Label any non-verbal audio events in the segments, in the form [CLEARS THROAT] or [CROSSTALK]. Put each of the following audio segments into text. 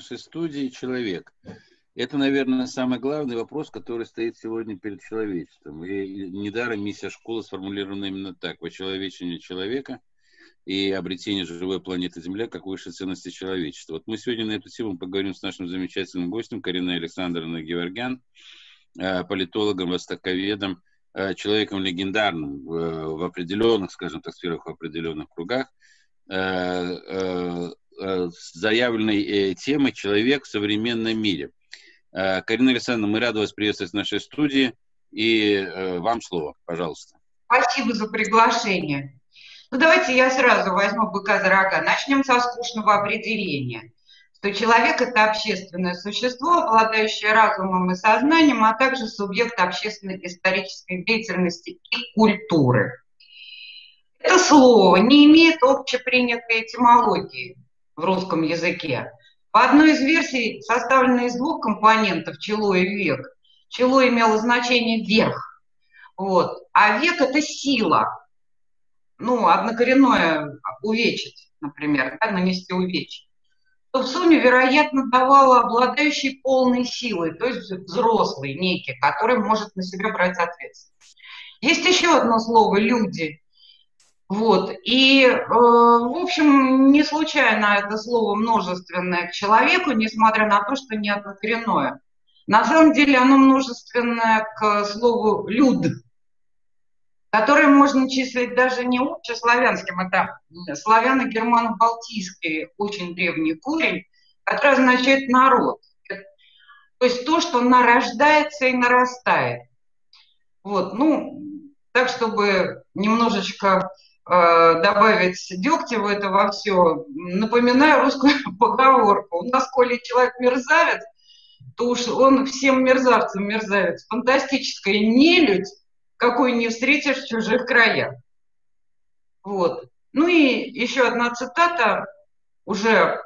нашей студии человек. Это, наверное, самый главный вопрос, который стоит сегодня перед человечеством. И недаром миссия школы сформулирована именно так. Вочеловечение человека и обретение живой планеты Земля как высшей ценности человечества. Вот мы сегодня на эту тему поговорим с нашим замечательным гостем Кариной Александровной Геворгян, э, политологом, востоковедом, э, человеком легендарным в определенных, скажем так, сферах, в определенных кругах, э, заявленной темой «Человек в современном мире». Карина Александровна, мы рады вас приветствовать в нашей студии. И вам слово, пожалуйста. Спасибо за приглашение. Ну, давайте я сразу возьму быка за рога. Начнем со скучного определения, что человек – это общественное существо, обладающее разумом и сознанием, а также субъект общественной исторической деятельности и культуры. Это слово не имеет общепринятой этимологии в русском языке. По одной из версий, составленной из двух компонентов чело и век, чело имело значение верх, вот, а век – это сила – ну, однокоренное увечить, например, да, нанести увечье, то в сумме, вероятно, давало обладающий полной силой, то есть взрослый некий, который может на себя брать ответственность. Есть еще одно слово «люди». Вот. И, э, в общем, не случайно это слово множественное к человеку, несмотря на то, что не однокоренное. На самом деле оно множественное к слову «люд», которые можно числить даже не общеславянским, это славяно-германо-балтийский очень древний корень, который означает народ. То есть то, что нарождается и нарастает. Вот, ну, так, чтобы немножечко добавить дегтя в это во все, напоминаю русскую [LAUGHS] поговорку. У нас, коли человек мерзавец, то уж он всем мерзавцам мерзавец. Фантастическая нелюдь, какой не встретишь в чужих краях. Вот. Ну и еще одна цитата уже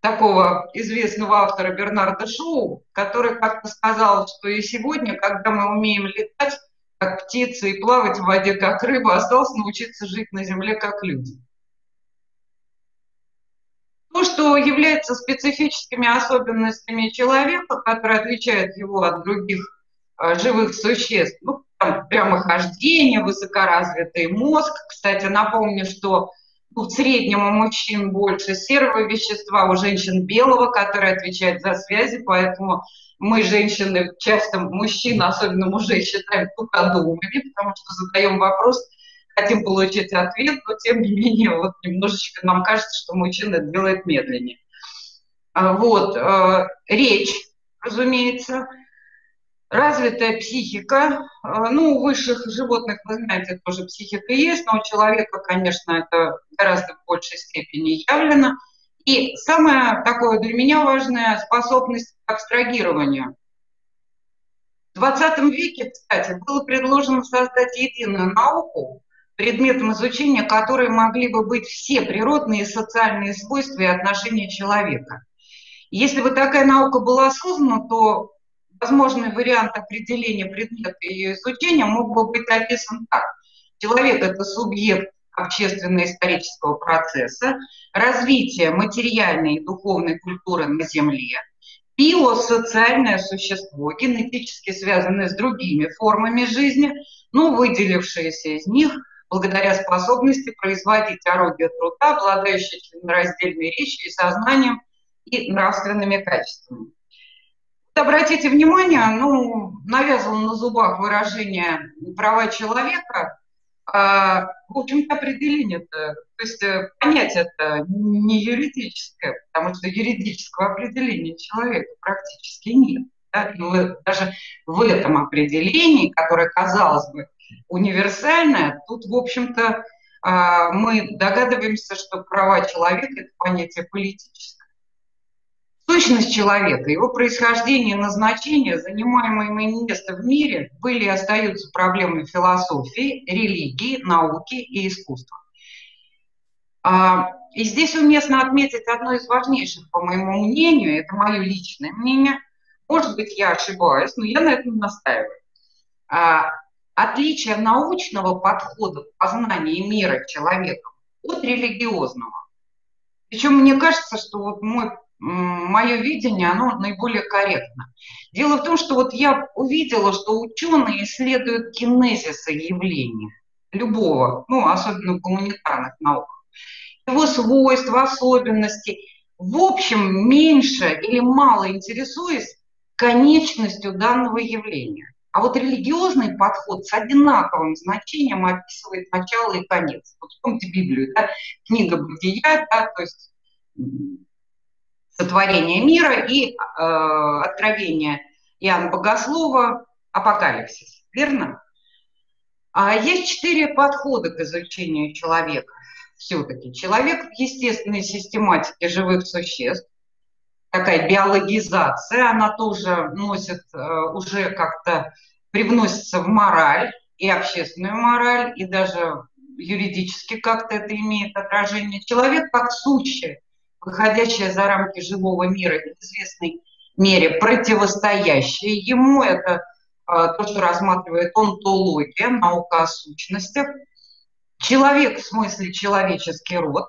такого известного автора Бернарда Шоу, который как-то сказал, что и сегодня, когда мы умеем летать, как птицы, и плавать в воде, как рыба, осталось научиться жить на земле, как люди. То, что является специфическими особенностями человека, которые отличают его от других э, живых существ, ну, там прямохождение, высокоразвитый мозг. Кстати, напомню, что ну, в среднем у мужчин больше серого вещества, у женщин белого, который отвечает за связи, поэтому мы, женщины, часто мужчин, особенно мужей, считаем тугодумами, потому что задаем вопрос, хотим получить ответ, но тем не менее вот немножечко нам кажется, что мужчина это делает медленнее. А, вот, э, речь, разумеется, развитая психика. Э, ну, у высших животных, вы знаете, тоже психика есть, но у человека, конечно, это гораздо в большей степени явлено. И самое такое для меня важное – способность к абстрагированию. В 20 веке, кстати, было предложено создать единую науку, предметом изучения которой могли бы быть все природные и социальные свойства и отношения человека. Если бы такая наука была создана, то возможный вариант определения предмета ее изучения мог бы быть описан так. Человек – это субъект общественно-исторического процесса, развитие материальной и духовной культуры на Земле, биосоциальное существо, генетически связанное с другими формами жизни, но выделившееся из них благодаря способности производить орудия труда, обладающие членораздельной речью и сознанием и нравственными качествами обратите внимание, ну, навязано на зубах выражение права человека, а, в общем-то, определение-то, то есть э, понятие-то не юридическое, потому что юридического определения человека практически нет. Да? И даже в этом определении, которое, казалось бы, универсальное, тут, в общем-то, а, мы догадываемся, что права человека – это понятие политическое. Сущность человека, его происхождение назначение, занимаемое им место в мире, были и остаются проблемой философии, религии, науки и искусства. А, и здесь уместно отметить одно из важнейших, по моему мнению, это мое личное мнение, может быть, я ошибаюсь, но я на этом настаиваю. А, отличие научного подхода к познанию мира человека от религиозного. Причем мне кажется, что вот мой мое видение, оно наиболее корректно. Дело в том, что вот я увидела, что ученые исследуют кинезисы явления любого, ну, особенно в гуманитарных науках, его свойств, особенностей. В общем, меньше или мало интересуясь конечностью данного явления. А вот религиозный подход с одинаковым значением описывает начало и конец. Вот вспомните Библию, да? книга Бытия, да, то есть сотворение мира и э, откровение Иоанна Богослова «Апокалипсис». Верно? А есть четыре подхода к изучению человека. Все-таки человек в естественной систематике живых существ, такая биологизация, она тоже носит, э, уже как-то привносится в мораль, и общественную мораль, и даже юридически как-то это имеет отражение. Человек как сущее, выходящее за рамки живого мира в известной мере противостоящее ему, это а, то, что рассматривает онтология, наука о сущностях, человек в смысле человеческий род,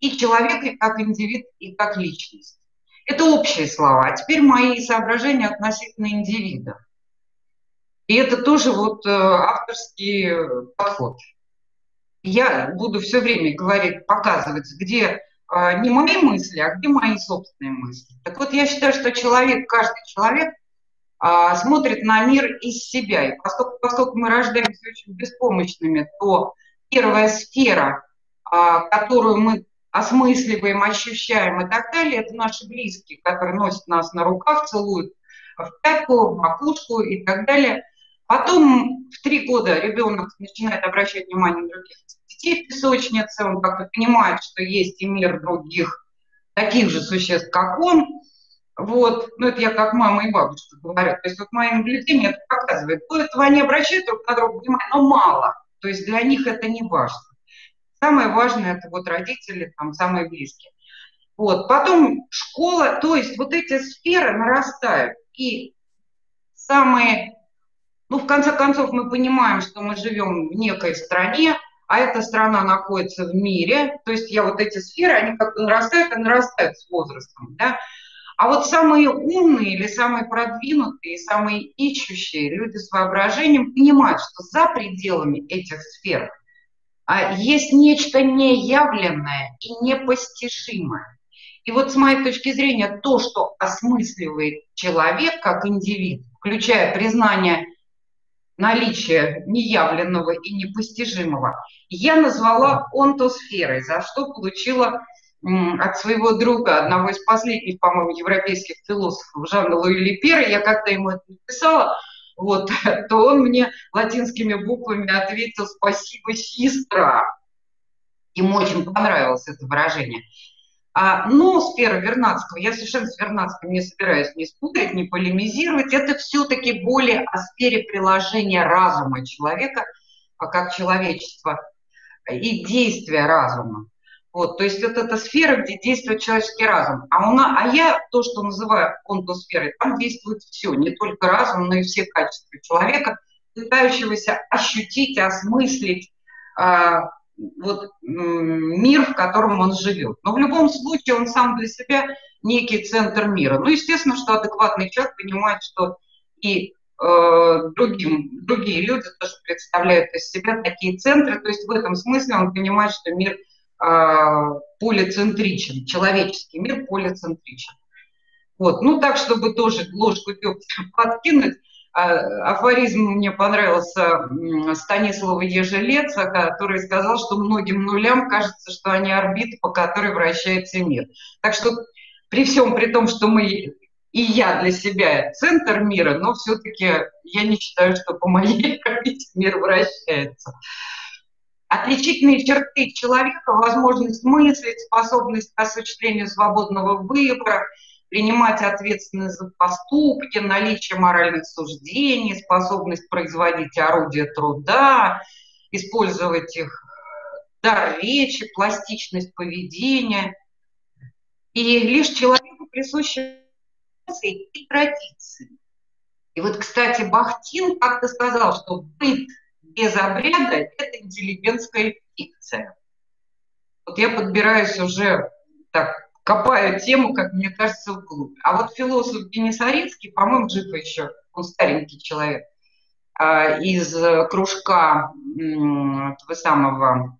и человек как индивид и как личность. Это общие слова. А теперь мои соображения относительно индивида. И это тоже вот э, авторский подход. Я буду все время говорить, показывать, где не мои мысли, а где мои собственные мысли. Так вот, я считаю, что человек, каждый человек а, смотрит на мир из себя. И поскольку, поскольку мы рождаемся очень беспомощными, то первая сфера, а, которую мы осмысливаем, ощущаем и так далее, это наши близкие, которые носят нас на руках, целуют в пятку, в макушку и так далее. Потом в три года ребенок начинает обращать внимание на других детей в песочнице, он как-то понимает, что есть и мир других таких же существ, как он. Вот, ну это я как мама и бабушка говорю. То есть вот мои наблюдения это показывает. То этого они обращают друг на друга внимание, но мало. То есть для них это не важно. Самое важное это вот родители, там самые близкие. Вот, потом школа, то есть вот эти сферы нарастают. И самые, ну в конце концов мы понимаем, что мы живем в некой стране, а эта страна находится в мире, то есть я вот эти сферы, они как-то нарастают и нарастают с возрастом, да. А вот самые умные или самые продвинутые, самые ищущие люди с воображением понимают, что за пределами этих сфер а, есть нечто неявленное и непостижимое. И вот с моей точки зрения, то, что осмысливает человек как индивид, включая признание наличия неявленного и непостижимого, я назвала онтосферой, за что получила от своего друга, одного из последних, по-моему, европейских философов, Жанна Луи Пера, я как-то ему это написала, вот, [LAUGHS] то он мне латинскими буквами ответил «спасибо, сестра». Ему очень понравилось это выражение. А, но сфера Вернадского, я совершенно с Вернадским не собираюсь не спутать, не полемизировать, это все-таки более о сфере приложения разума человека, а как человечества, и действия разума. Вот, то есть вот эта сфера, где действует человеческий разум. А, у нас, а я то, что называю онтосферой, там действует все, не только разум, но и все качества человека, пытающегося ощутить, осмыслить, а, вот, мир, в котором он живет. Но в любом случае он сам для себя некий центр мира. Ну, естественно, что адекватный человек понимает, что и э, другим, другие люди тоже представляют из себя такие центры. То есть в этом смысле он понимает, что мир э, полицентричен, человеческий мир полицентричен. Вот. Ну, так, чтобы тоже ложку подкинуть, афоризм мне понравился Станислава Ежелеца, который сказал, что многим нулям кажется, что они орбиты, по которой вращается мир. Так что при всем при том, что мы и я для себя центр мира, но все-таки я не считаю, что по моей [LAUGHS] орбите мир вращается. Отличительные черты человека, возможность мыслить, способность к осуществлению свободного выбора – принимать ответственность за поступки, наличие моральных суждений, способность производить орудия труда, использовать их дар речи, пластичность поведения. И лишь человеку присущи и традиции. И вот, кстати, Бахтин как-то сказал, что быт без обряда – это интеллигентская фикция. Вот я подбираюсь уже так копаю тему, как мне кажется, вглубь. А вот философ Генисарицкий, по-моему, жив еще, он старенький человек, а, из кружка этого самого,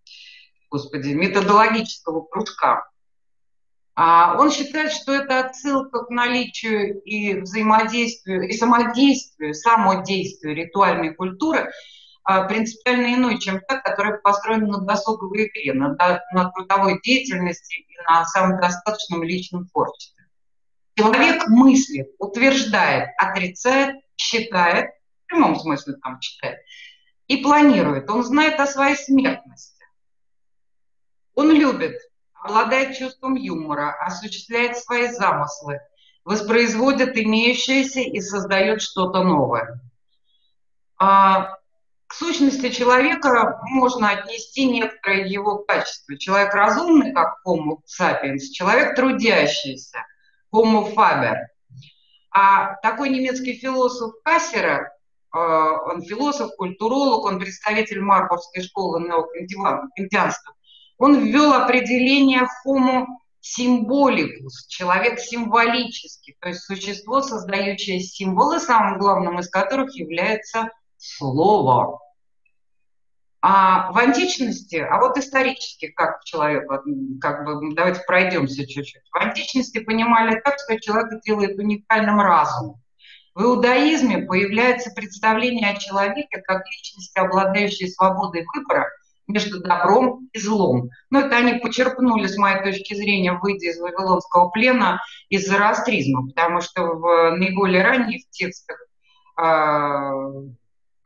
господи, методологического кружка. А он считает, что это отсылка к наличию и взаимодействию, и самодействию, самодействию ритуальной культуры принципиально иной, чем та, которая построена на досуговой игре, на, на трудовой деятельности и на самодостаточном личном творчестве. Человек мыслит, утверждает, отрицает, считает, в прямом смысле там читает, и планирует. Он знает о своей смертности. Он любит, обладает чувством юмора, осуществляет свои замыслы, воспроизводит имеющееся и создает что-то новое. А, к сущности человека можно отнести некоторое его качество. Человек разумный, как Homo sapiens, человек трудящийся, Homo faber. А такой немецкий философ Кассера, э, он философ, культуролог, он представитель Марбургской школы неокантианства, он ввел определение Homo символикус, человек символический, то есть существо, создающее символы, самым главным из которых является слово. А в античности, а вот исторически, как человек, как бы, давайте пройдемся чуть-чуть. В античности понимали так, что человек делает уникальным разумом. В иудаизме появляется представление о человеке как личности, обладающей свободой выбора между добром и злом. Но это они почерпнули, с моей точки зрения, выйдя из Вавилонского плена, из зороастризма, потому что в наиболее ранних текстах а,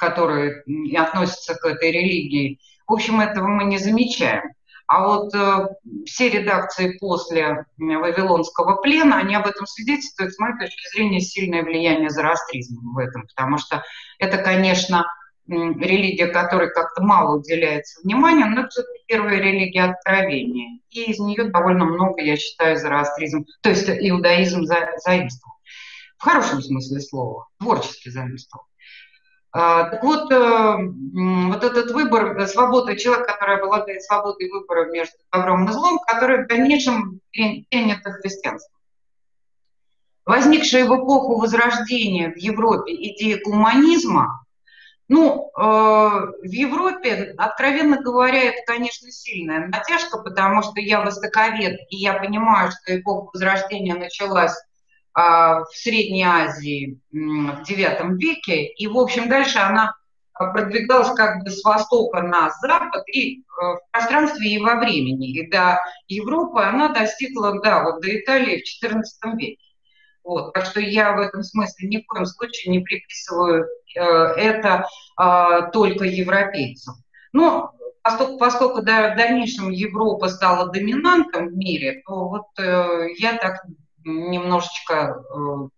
которые относятся к этой религии. В общем, этого мы не замечаем. А вот э, все редакции после Вавилонского плена, они об этом свидетельствуют, с моей точки зрения, сильное влияние зороастризма в этом, потому что это, конечно, религия, которой как-то мало уделяется внимания, но это все-таки первая религия откровения. И из нее довольно много, я считаю, зороастризм, то есть иудаизм за, заимствовал. В хорошем смысле слова, творчески заимствовал. А, так вот, э, вот этот выбор, э, свобода человека, который обладает свободой выбора между добром и злом, который в дальнейшем принято христианство. Возникшая в эпоху Возрождения в Европе идея гуманизма, ну, э, в Европе, откровенно говоря, это, конечно, сильная натяжка, потому что я востоковед, и я понимаю, что эпоха Возрождения началась в Средней Азии в IX веке, и, в общем, дальше она продвигалась как бы с востока на запад и э, в пространстве и во времени. И до Европы она достигла, да, вот до Италии в XIV веке. Вот, так что я в этом смысле ни в коем случае не приписываю э, это э, только европейцам. Но поскольку, поскольку в дальнейшем Европа стала доминантом в мире, то вот э, я так немножечко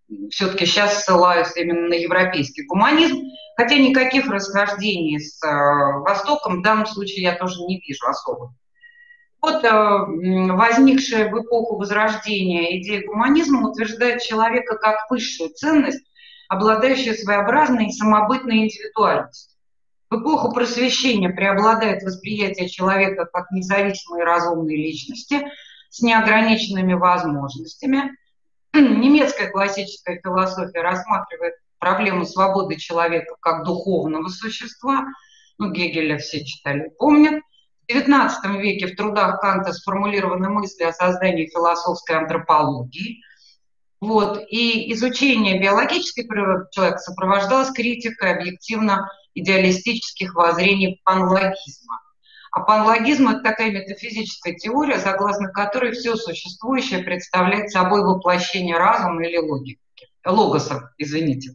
э, все-таки сейчас ссылаюсь именно на европейский гуманизм, хотя никаких расхождений с э, Востоком в данном случае я тоже не вижу особо. Вот э, возникшая в эпоху Возрождения идея гуманизма утверждает человека как высшую ценность, обладающую своеобразной самобытной индивидуальностью. В эпоху просвещения преобладает восприятие человека как независимой и разумной личности – с неограниченными возможностями. [CLEARS THROAT] Немецкая классическая философия рассматривает проблему свободы человека как духовного существа. Ну, Гегеля все читали, помнят. В XIX веке в трудах Канта сформулированы мысли о создании философской антропологии. Вот. И изучение биологической природы человека сопровождалось критикой объективно-идеалистических воззрений панлогизма. А панлогизм – это такая метафизическая теория, согласно которой все существующее представляет собой воплощение разума или логики. Логоса, извините.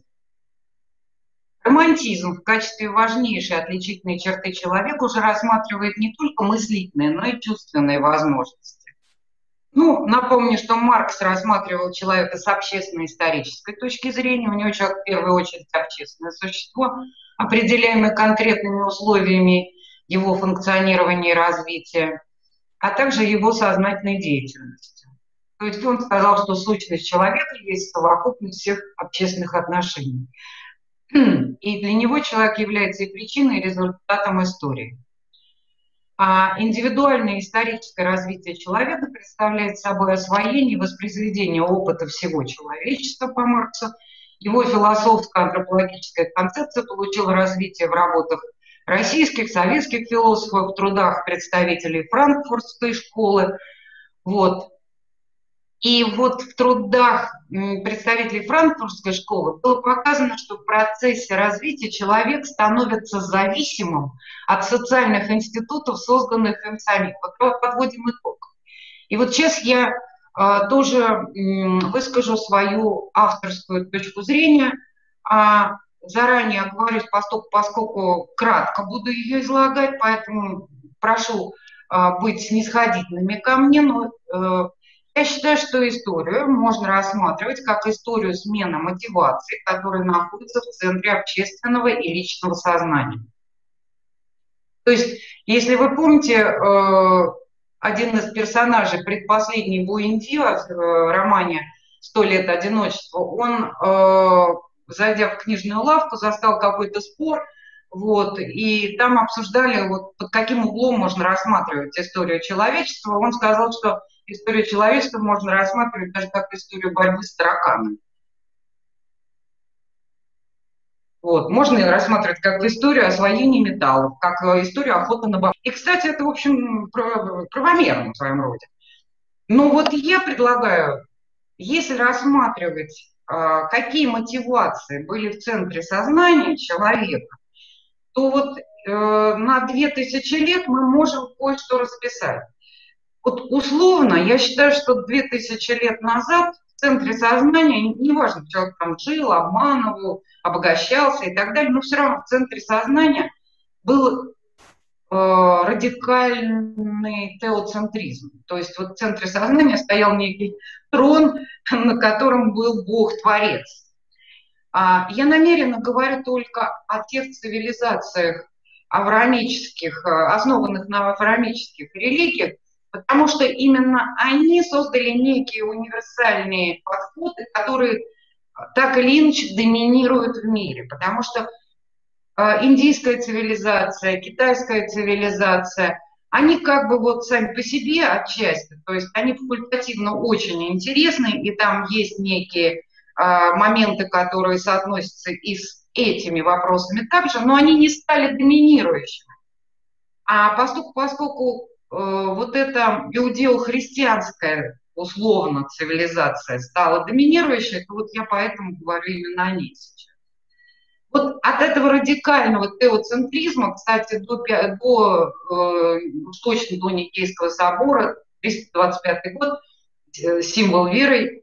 Романтизм в качестве важнейшей отличительной черты человека уже рассматривает не только мыслительные, но и чувственные возможности. Ну, напомню, что Маркс рассматривал человека с общественно-исторической точки зрения. У него человек в первую очередь общественное существо, определяемое конкретными условиями его функционирования и развития, а также его сознательной деятельности. То есть он сказал, что сущность человека есть совокупность всех общественных отношений. И для него человек является и причиной, и результатом истории. А индивидуальное историческое развитие человека представляет собой освоение и воспроизведение опыта всего человечества по Марксу. Его философско-антропологическая концепция получила развитие в работах российских, советских философов, в трудах представителей франкфуртской школы. Вот. И вот в трудах представителей франкфуртской школы было показано, что в процессе развития человек становится зависимым от социальных институтов, созданных им самим. Вот подводим итог. И вот сейчас я а, тоже выскажу свою авторскую точку зрения. А заранее оговорюсь, поскольку, поскольку кратко буду ее излагать, поэтому прошу а, быть снисходительными ко мне, но э, я считаю, что историю можно рассматривать как историю смены мотивации, которая находится в центре общественного и личного сознания. То есть, если вы помните, э, один из персонажей предпоследней Буэнди в э, романе «Сто лет одиночества», он, э, зайдя в книжную лавку, застал какой-то спор, вот, и там обсуждали, вот, под каким углом можно рассматривать историю человечества. Он сказал, что историю человечества можно рассматривать даже как историю борьбы с тараканами. Вот. Можно ее рассматривать как историю освоения металлов, как э, историю охоты на баб. И, кстати, это, в общем, правомерно в своем роде. Но вот я предлагаю, если рассматривать, какие мотивации были в центре сознания человека, то вот э, на 2000 лет мы можем кое-что расписать. Вот условно, я считаю, что 2000 лет назад в центре сознания, неважно, человек там жил, обманывал, обогащался и так далее, но все равно в центре сознания был э, радикальный теоцентризм. То есть вот в центре сознания стоял некий трон, [LAUGHS] на котором был Бог-творец. А я намеренно говорю только о тех цивилизациях авраамических, э, основанных на авраамических религиях, потому что именно они создали некие универсальные подходы, которые так или иначе доминируют в мире, потому что э, индийская цивилизация, китайская цивилизация, они как бы вот сами по себе отчасти, то есть они факультативно очень интересны, и там есть некие э, моменты, которые соотносятся и с этими вопросами также, но они не стали доминирующими. А поскольку, поскольку Э, вот эта иудео-христианская условно цивилизация стала доминирующей, то вот я поэтому говорю именно о ней сейчас. Вот от этого радикального теоцентризма, кстати, до, до э, точно до Никейского собора, 325 год, э, символ веры,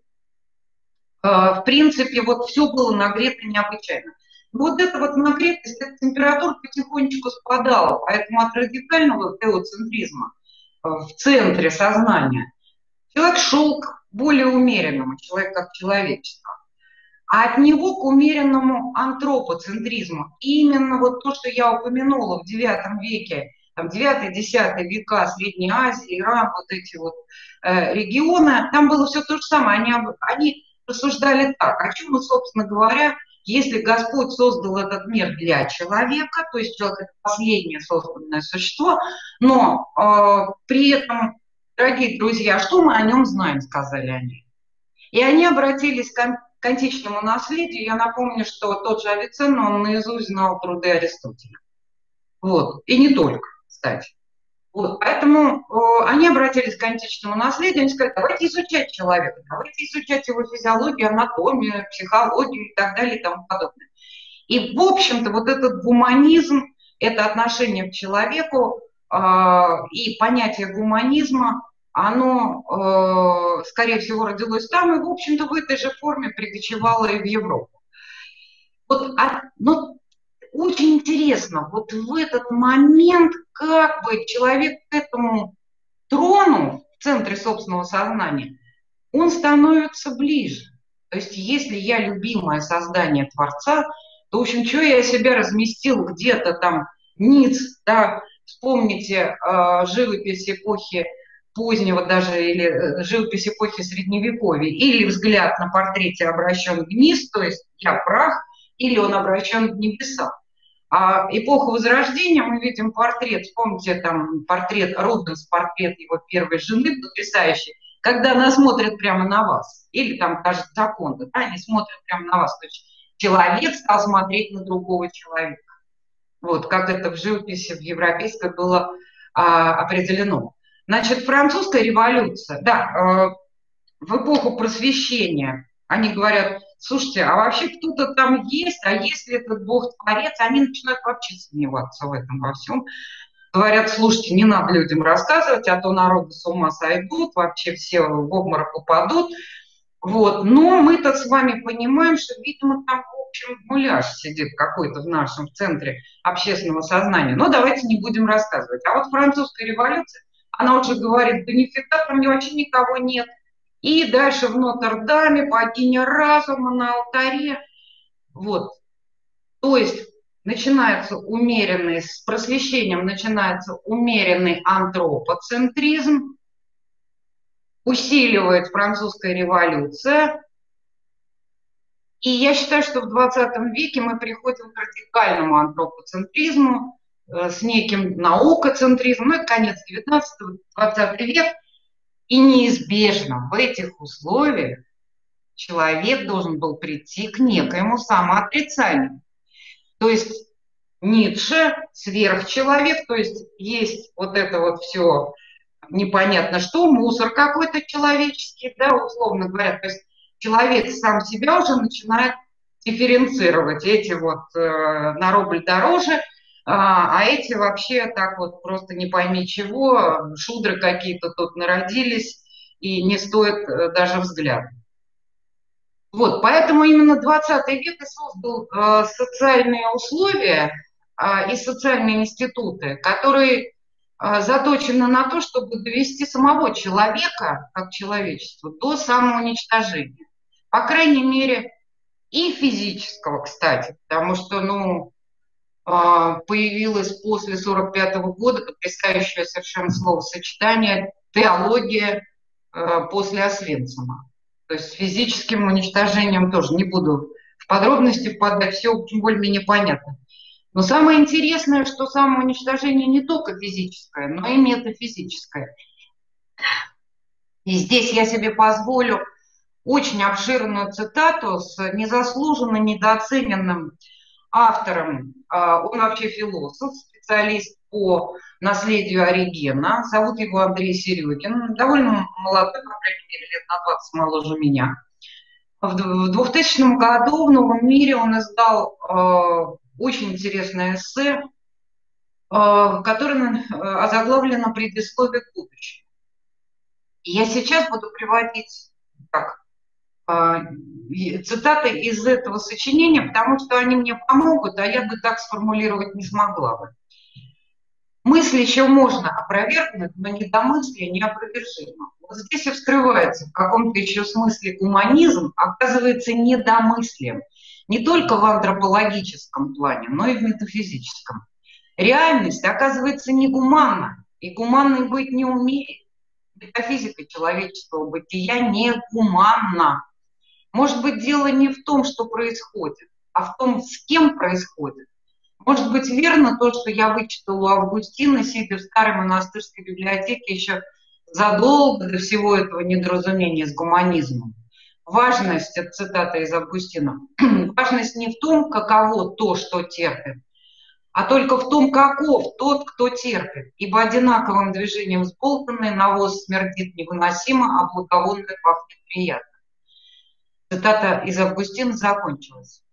э, в принципе, вот все было нагрето необычайно. вот эта вот нагретость, эта температура потихонечку спадала, поэтому от радикального теоцентризма в центре сознания, человек шел к более умеренному, человек как человечество. А от него к умеренному антропоцентризму. И именно вот то, что я упомянула в IX веке, там 9-10 века Средней Азии, Иран, вот эти вот э, регионы, там было все то же самое. Они, они рассуждали так, о чем мы, собственно говоря, если Господь создал этот мир для человека, то есть человек это последнее созданное существо, но э, при этом, дорогие друзья, что мы о нем знаем, сказали они. И они обратились к, к античному наследию. Я напомню, что тот же Авиценна, он наизусть знал труды Аристотеля. Вот. И не только, кстати. Вот, поэтому э, они обратились к античному наследию, они сказали, давайте изучать человека, давайте изучать его физиологию, анатомию, психологию и так далее и тому подобное. И, в общем-то, вот этот гуманизм, это отношение к человеку э, и понятие гуманизма, оно, э, скорее всего, родилось там и, в общем-то, в этой же форме прикочевало и в Европу. Вот, а, но очень интересно, вот в этот момент как бы человек к этому трону в центре собственного сознания, он становится ближе. То есть если я любимое создание Творца, то, в общем, что я себя разместил где-то там ниц, да, вспомните э, живопись эпохи позднего даже, или э, живопись эпохи Средневековья, или взгляд на портрете обращен вниз, то есть я прах, или он обращен к небесам. А эпоху Возрождения мы видим портрет, помните там портрет Рубенс, портрет его первой жены, потрясающий, когда она смотрит прямо на вас. Или там даже Джаконда, да, они смотрят прямо на вас. То есть человек стал смотреть на другого человека. Вот, как это в живописи в европейской было а, определено. Значит, французская революция, да, э, в эпоху просвещения, они говорят, слушайте, а вообще кто-то там есть, а если этот Бог-творец, они начинают вообще сомневаться в этом во всем. Говорят, слушайте, не надо людям рассказывать, а то народы с ума сойдут, вообще все в обморок упадут. Вот. Но мы-то с вами понимаем, что, видимо, там, в общем, муляж сидит какой-то в нашем центре общественного сознания. Но давайте не будем рассказывать. А вот французская революция, она уже говорит, там вообще никого нет. И дальше в Нотр-Даме богиня разума на алтаре. Вот. То есть начинается умеренный, с просвещением начинается умеренный антропоцентризм, усиливает французская революция. И я считаю, что в 20 веке мы приходим к радикальному антропоцентризму с неким наукоцентризмом, ну это конец 19-20 век – и неизбежно в этих условиях человек должен был прийти к некоему самоотрицанию. То есть Ницше сверхчеловек, то есть есть вот это вот все непонятно что, мусор какой-то человеческий, да, условно говоря. То есть человек сам себя уже начинает дифференцировать. Эти вот э, на рубль дороже – а, а эти вообще так вот просто не пойми чего, шудры какие-то тут народились, и не стоит э, даже взгляда. Вот, поэтому именно 20 век и создал э, социальные условия э, и социальные институты, которые э, заточены на то, чтобы довести самого человека, как человечество, до самоуничтожения. По крайней мере, и физического, кстати, потому что, ну, а, появилось после 1945 года потрясающее совершенно словосочетание «теология а, после Освенцима». То есть физическим уничтожением тоже не буду в подробности впадать, все более-менее понятно. Но самое интересное, что самоуничтожение не только физическое, но и метафизическое. И здесь я себе позволю очень обширную цитату с незаслуженно недооцененным автором, а, он вообще философ, специалист по наследию Оригена. Зовут его Андрей Серегин. Довольно молодой, по крайней мере, лет на 20 моложе меня. В 2000 году в «Новом мире» он издал э, очень интересное эссе, э, которое озаглавлено «Предисловие к будущему». И я сейчас буду приводить так, цитаты из этого сочинения, потому что они мне помогут, а я бы так сформулировать не смогла бы. Мысль еще можно опровергнуть, но недомыслие неопровержимо. Вот здесь и вскрывается в каком-то еще смысле гуманизм, оказывается недомыслием. Не только в антропологическом плане, но и в метафизическом. Реальность оказывается негуманна, и гуманной быть не умеет. Метафизика человеческого бытия не гуманна. Может быть, дело не в том, что происходит, а в том, с кем происходит. Может быть, верно то, что я вычитала у Августина, сидя в старой монастырской библиотеке еще задолго до всего этого недоразумения с гуманизмом. Важность, цитата из Августина, [CLEARS THROAT] важность не в том, каково то, что терпит, а только в том, каков тот, кто терпит. Ибо одинаковым движением сболтанный навоз смердит невыносимо, а благовонный пахнет приятно. Цитата из Августина закончилась.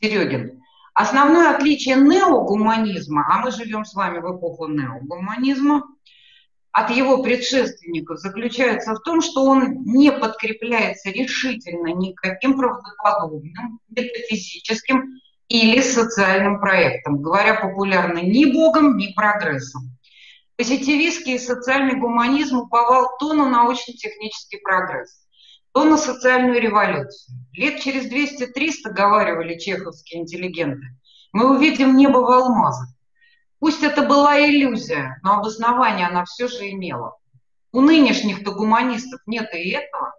Серегин. Основное отличие неогуманизма, а мы живем с вами в эпоху неогуманизма, от его предшественников заключается в том, что он не подкрепляется решительно никаким правдоподобным, метафизическим или социальным проектом, говоря популярно, ни Богом, ни прогрессом. Позитивистский и социальный гуманизм уповал то на научно-технический прогресс, то на социальную революцию. Лет через 200-300, говаривали чеховские интеллигенты, мы увидим небо в алмазах. Пусть это была иллюзия, но обоснование она все же имела. У нынешних-то гуманистов нет и этого.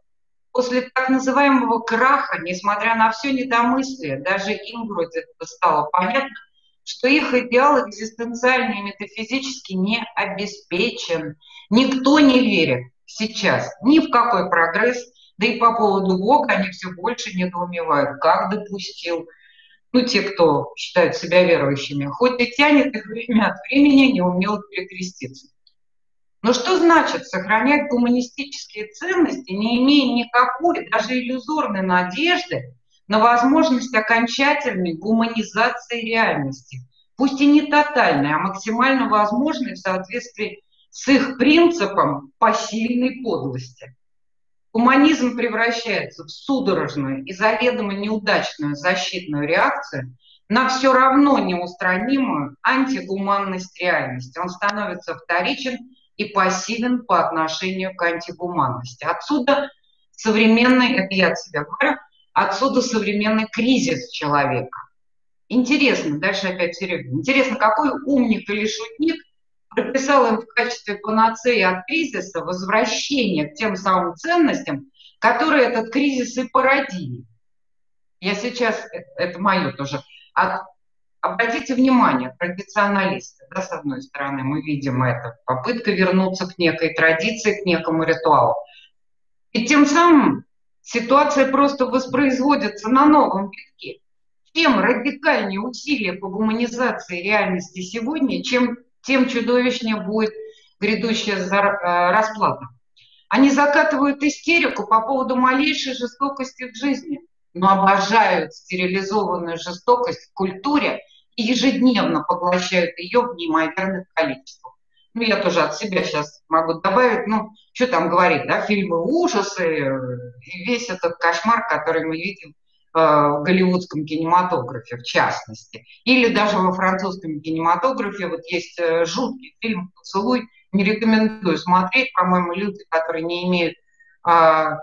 После так называемого краха, несмотря на все недомыслие, даже им вроде это стало понятно, что их идеал экзистенциальный и метафизически не обеспечен. Никто не верит сейчас ни в какой прогресс, да и по поводу Бога они все больше недоумевают, как допустил, ну, те, кто считают себя верующими, хоть и тянет их время от времени, не умел перекреститься. Но что значит сохранять гуманистические ценности, не имея никакой, даже иллюзорной надежды на возможность окончательной гуманизации реальности, пусть и не тотальной, а максимально возможной в соответствии с их принципом посильной подлости. Гуманизм превращается в судорожную и заведомо неудачную защитную реакцию на все равно неустранимую антигуманность реальности. Он становится вторичен и пассивен по отношению к антигуманности. Отсюда современный, это я от себя говорю, отсюда современный кризис человека. Интересно, дальше опять Серега, интересно, какой умник или шутник прописал им в качестве панацеи от кризиса возвращение к тем самым ценностям, которые этот кризис и породили. Я сейчас, это мое тоже, от, обратите внимание, традиционалисты, да, с одной стороны, мы видим это, попытка вернуться к некой традиции, к некому ритуалу. И тем самым ситуация просто воспроизводится на новом витке. Чем радикальнее усилия по гуманизации реальности сегодня, чем тем чудовищнее будет грядущая э, расплата. Они закатывают истерику по поводу малейшей жестокости в жизни, но обожают стерилизованную жестокость в культуре и ежедневно поглощают ее в неимоверных количествах. Ну, я тоже от себя сейчас могу добавить, ну, что там говорить, да, фильмы ужасы, э, весь этот кошмар, который мы видим в голливудском кинематографе, в частности. Или даже во французском кинематографе вот есть э, жуткий фильм «Поцелуй», не рекомендую смотреть, по-моему, люди, которые не имеют а,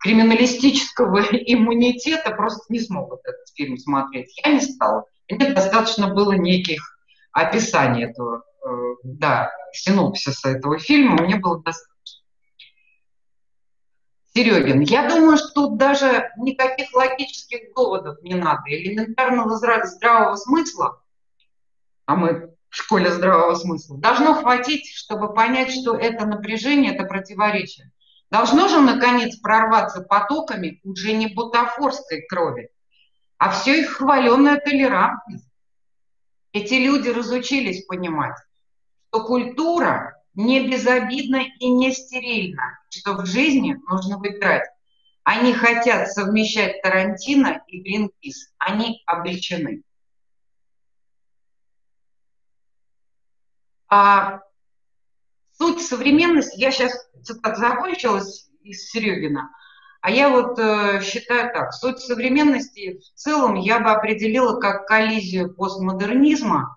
криминалистического [LAUGHS] иммунитета, просто не смогут этот фильм смотреть. Я не стала. Мне достаточно было неких описаний этого, э, да, синопсиса этого фильма, мне было достаточно. Серегин, я думаю, что тут даже никаких логических доводов не надо, элементарного здравого смысла, а мы в школе здравого смысла, должно хватить, чтобы понять, что это напряжение, это противоречие. Должно же, наконец, прорваться потоками уже не бутафорской крови, а все их хваленная толерантность. Эти люди разучились понимать, что культура не безобидно и не стерильно, что в жизни нужно выбирать. Они хотят совмещать Тарантино и Гринпис. Они обречены. А суть современности, я сейчас цитат закончилась из Серегина, а я вот э, считаю так, суть современности в целом я бы определила как коллизию постмодернизма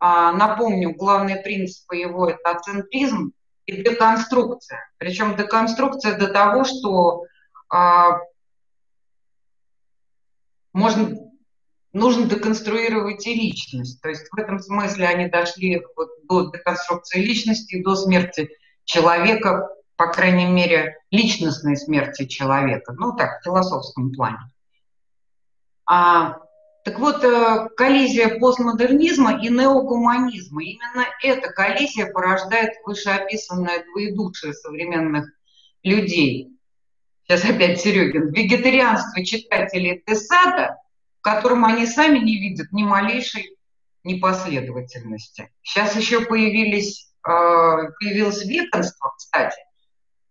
напомню, главные принципы его – это ацентризм и деконструкция. Причем деконструкция до того, что а, можно, нужно деконструировать и личность. То есть в этом смысле они дошли вот до деконструкции личности, до смерти человека, по крайней мере, личностной смерти человека. Ну так, в философском плане. А так вот, э, коллизия постмодернизма и неогуманизма, именно эта коллизия порождает вышеописанное двоедушие современных людей. Сейчас опять Серегин. Вегетарианство читателей Тесада, в котором они сами не видят ни малейшей непоследовательности. Сейчас еще появились, э, появилось веганство, кстати,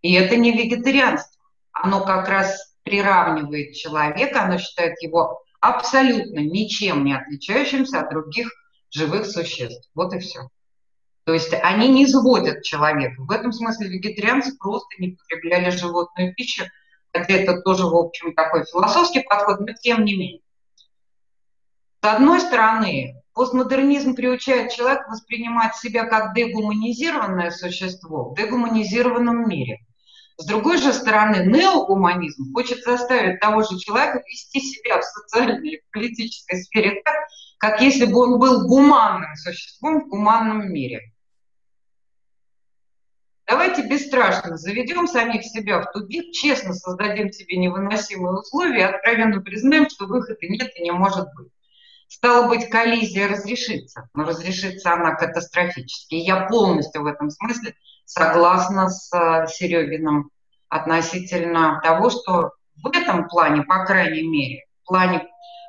и это не вегетарианство. Оно как раз приравнивает человека, оно считает его абсолютно ничем не отличающимся от других живых существ. Вот и все. То есть они не изводят человека. В этом смысле вегетарианцы просто не потребляли животную пищу, хотя это тоже, в общем, такой философский подход, но тем не менее. С одной стороны, постмодернизм приучает человека воспринимать себя как дегуманизированное существо в дегуманизированном мире. С другой же стороны, неогуманизм хочет заставить того же человека вести себя в социальной и политической сфере так, как если бы он был гуманным существом в гуманном мире. Давайте бесстрашно заведем самих себя в тупик, честно создадим себе невыносимые условия и откровенно признаем, что выхода нет и не может быть. Стало быть, коллизия разрешится, но разрешится она катастрофически. И я полностью в этом смысле согласна с э, Серегиным относительно того, что в этом плане, по крайней мере, в плане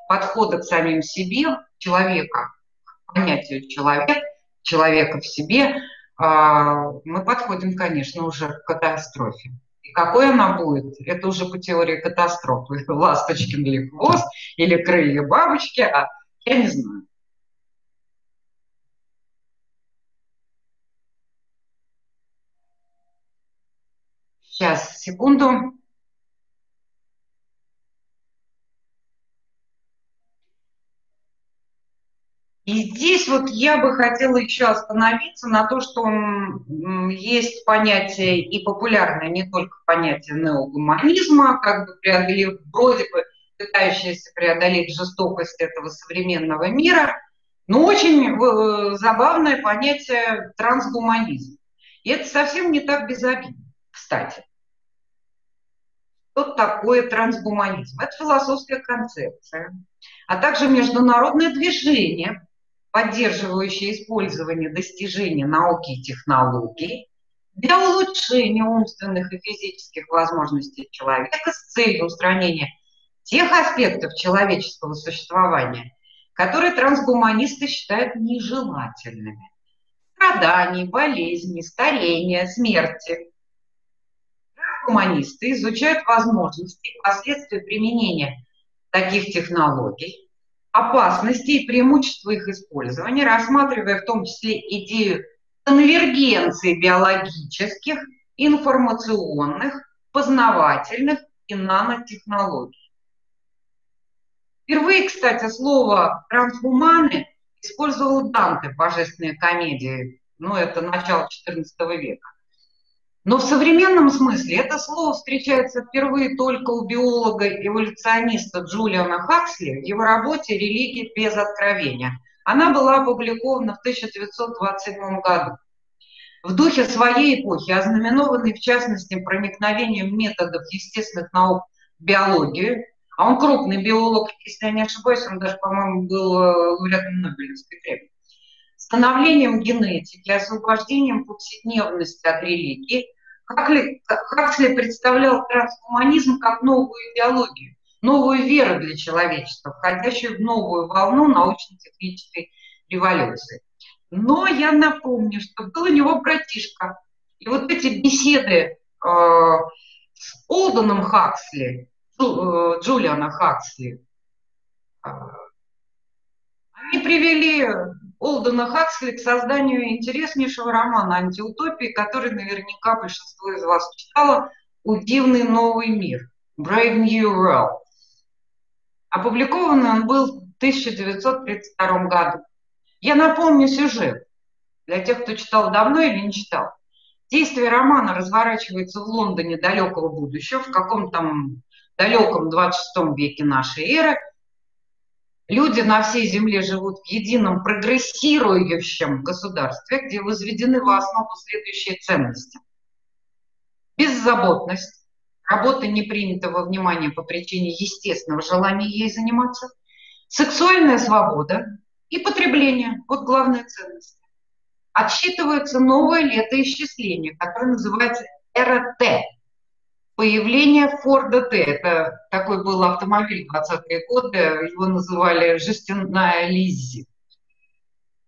подхода к самим себе, человека, к понятию человек, человека в себе, а, мы подходим, конечно, уже к катастрофе. И какой она будет, это уже по теории катастрофы. [LAUGHS] Ласточкин ли хвост или крылья бабочки, а я не знаю. Сейчас, секунду. И здесь вот я бы хотела еще остановиться на то, что есть понятие и популярное не только понятие неогуманизма, как бы преодолев, вроде бы пытающаяся преодолеть жестокость этого современного мира, но очень э, забавное понятие трансгуманизм. И это совсем не так безобидно, кстати. Что такое трансгуманизм? Это философская концепция, а также международное движение, поддерживающее использование достижений науки и технологий для улучшения умственных и физических возможностей человека с целью устранения тех аспектов человеческого существования, которые трансгуманисты считают нежелательными. Страданий, болезней, старения, смерти. Трансгуманисты изучают возможности и последствия применения таких технологий, опасности и преимущества их использования, рассматривая в том числе идею конвергенции биологических, информационных, познавательных и нанотехнологий. Впервые, кстати, слово «трансгуманы» использовал Данте в «Божественной комедии», ну, это начало XIV века. Но в современном смысле это слово встречается впервые только у биолога-эволюциониста Джулиана Хаксли в его работе «Религия без откровения». Она была опубликована в 1927 году. В духе своей эпохи, ознаменованной в частности проникновением методов естественных наук в биологию, а он крупный биолог, если я не ошибаюсь, он даже, по-моему, был лауреатом Нобелевской премии. Становлением генетики, освобождением повседневности от религии, Хаксли, Хаксли представлял трансгуманизм как новую идеологию, новую веру для человечества, входящую в новую волну научно-технической революции. Но я напомню, что был у него братишка. И вот эти беседы э, с Олденом Хаксли, Э, Джулиана Хаксли. А, они привели Олдена Хаксли к созданию интереснейшего романа «Антиутопии», который наверняка большинство из вас читало «Удивный новый мир» «Brave New World». Опубликованный он был в 1932 году. Я напомню сюжет для тех, кто читал давно или не читал. Действие романа разворачивается в Лондоне далекого будущего, в каком там далеком 26 веке нашей эры, люди на всей Земле живут в едином прогрессирующем государстве, где возведены в основу следующие ценности. Беззаботность, работа не принята во внимание по причине естественного желания ей заниматься, сексуальная свобода и потребление – вот главная ценность. Отсчитывается новое летоисчисление, которое называется эра Т появление Форда Т. Это такой был автомобиль в 20-е годы, его называли «Жестяная Лиззи».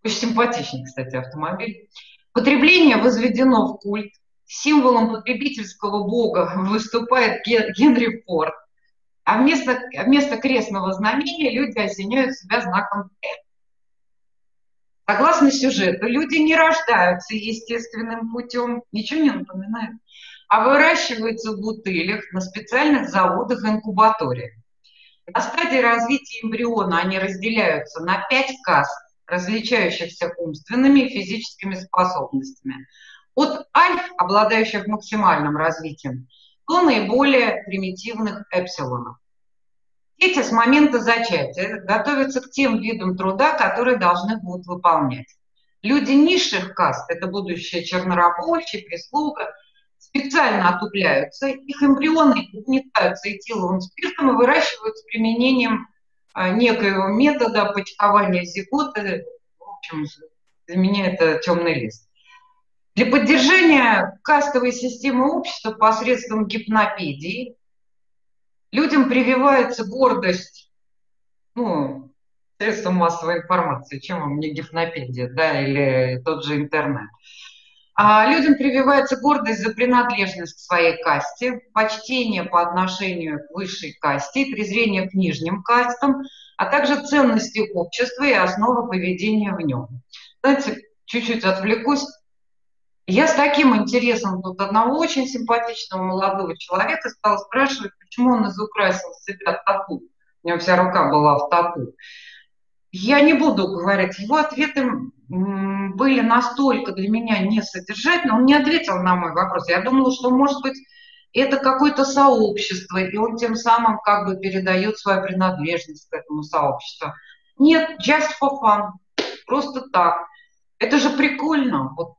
Очень симпатичный, кстати, автомобиль. Потребление возведено в культ. Символом потребительского бога выступает Генри Форд. А вместо, вместо крестного знамения люди осеняют себя знаком Т. Согласно сюжету, люди не рождаются естественным путем, ничего не напоминает а выращиваются в бутылях на специальных заводах-инкубаториях. На стадии развития эмбриона они разделяются на пять каст, различающихся умственными и физическими способностями. От альф, обладающих максимальным развитием, до наиболее примитивных эпсилонов. Дети с момента зачатия готовятся к тем видам труда, которые должны будут выполнять. Люди низших каст, это будущее чернорабочие, прислуга – специально отупляются, их эмбрионы угнетаются этиловым спиртом и выращивают с применением а, некоего метода почкования зиготы. В общем, для меня это темный лист. Для поддержания кастовой системы общества посредством гипнопедии людям прививается гордость, ну, средством массовой информации, чем вам не гипнопедия, да, или тот же интернет. А людям прививается гордость за принадлежность к своей касте, почтение по отношению к высшей касте, презрение к нижним кастам, а также ценности общества и основы поведения в нем. Знаете, чуть-чуть отвлекусь. Я с таким интересом тут одного очень симпатичного молодого человека стала спрашивать, почему он изукрасил себя тату. У него вся рука была в тату. Я не буду говорить, его ответы были настолько для меня несодержательны, он не ответил на мой вопрос. Я думала, что, может быть, это какое-то сообщество, и он тем самым как бы передает свою принадлежность к этому сообществу. Нет, just for fun, просто так. Это же прикольно, вот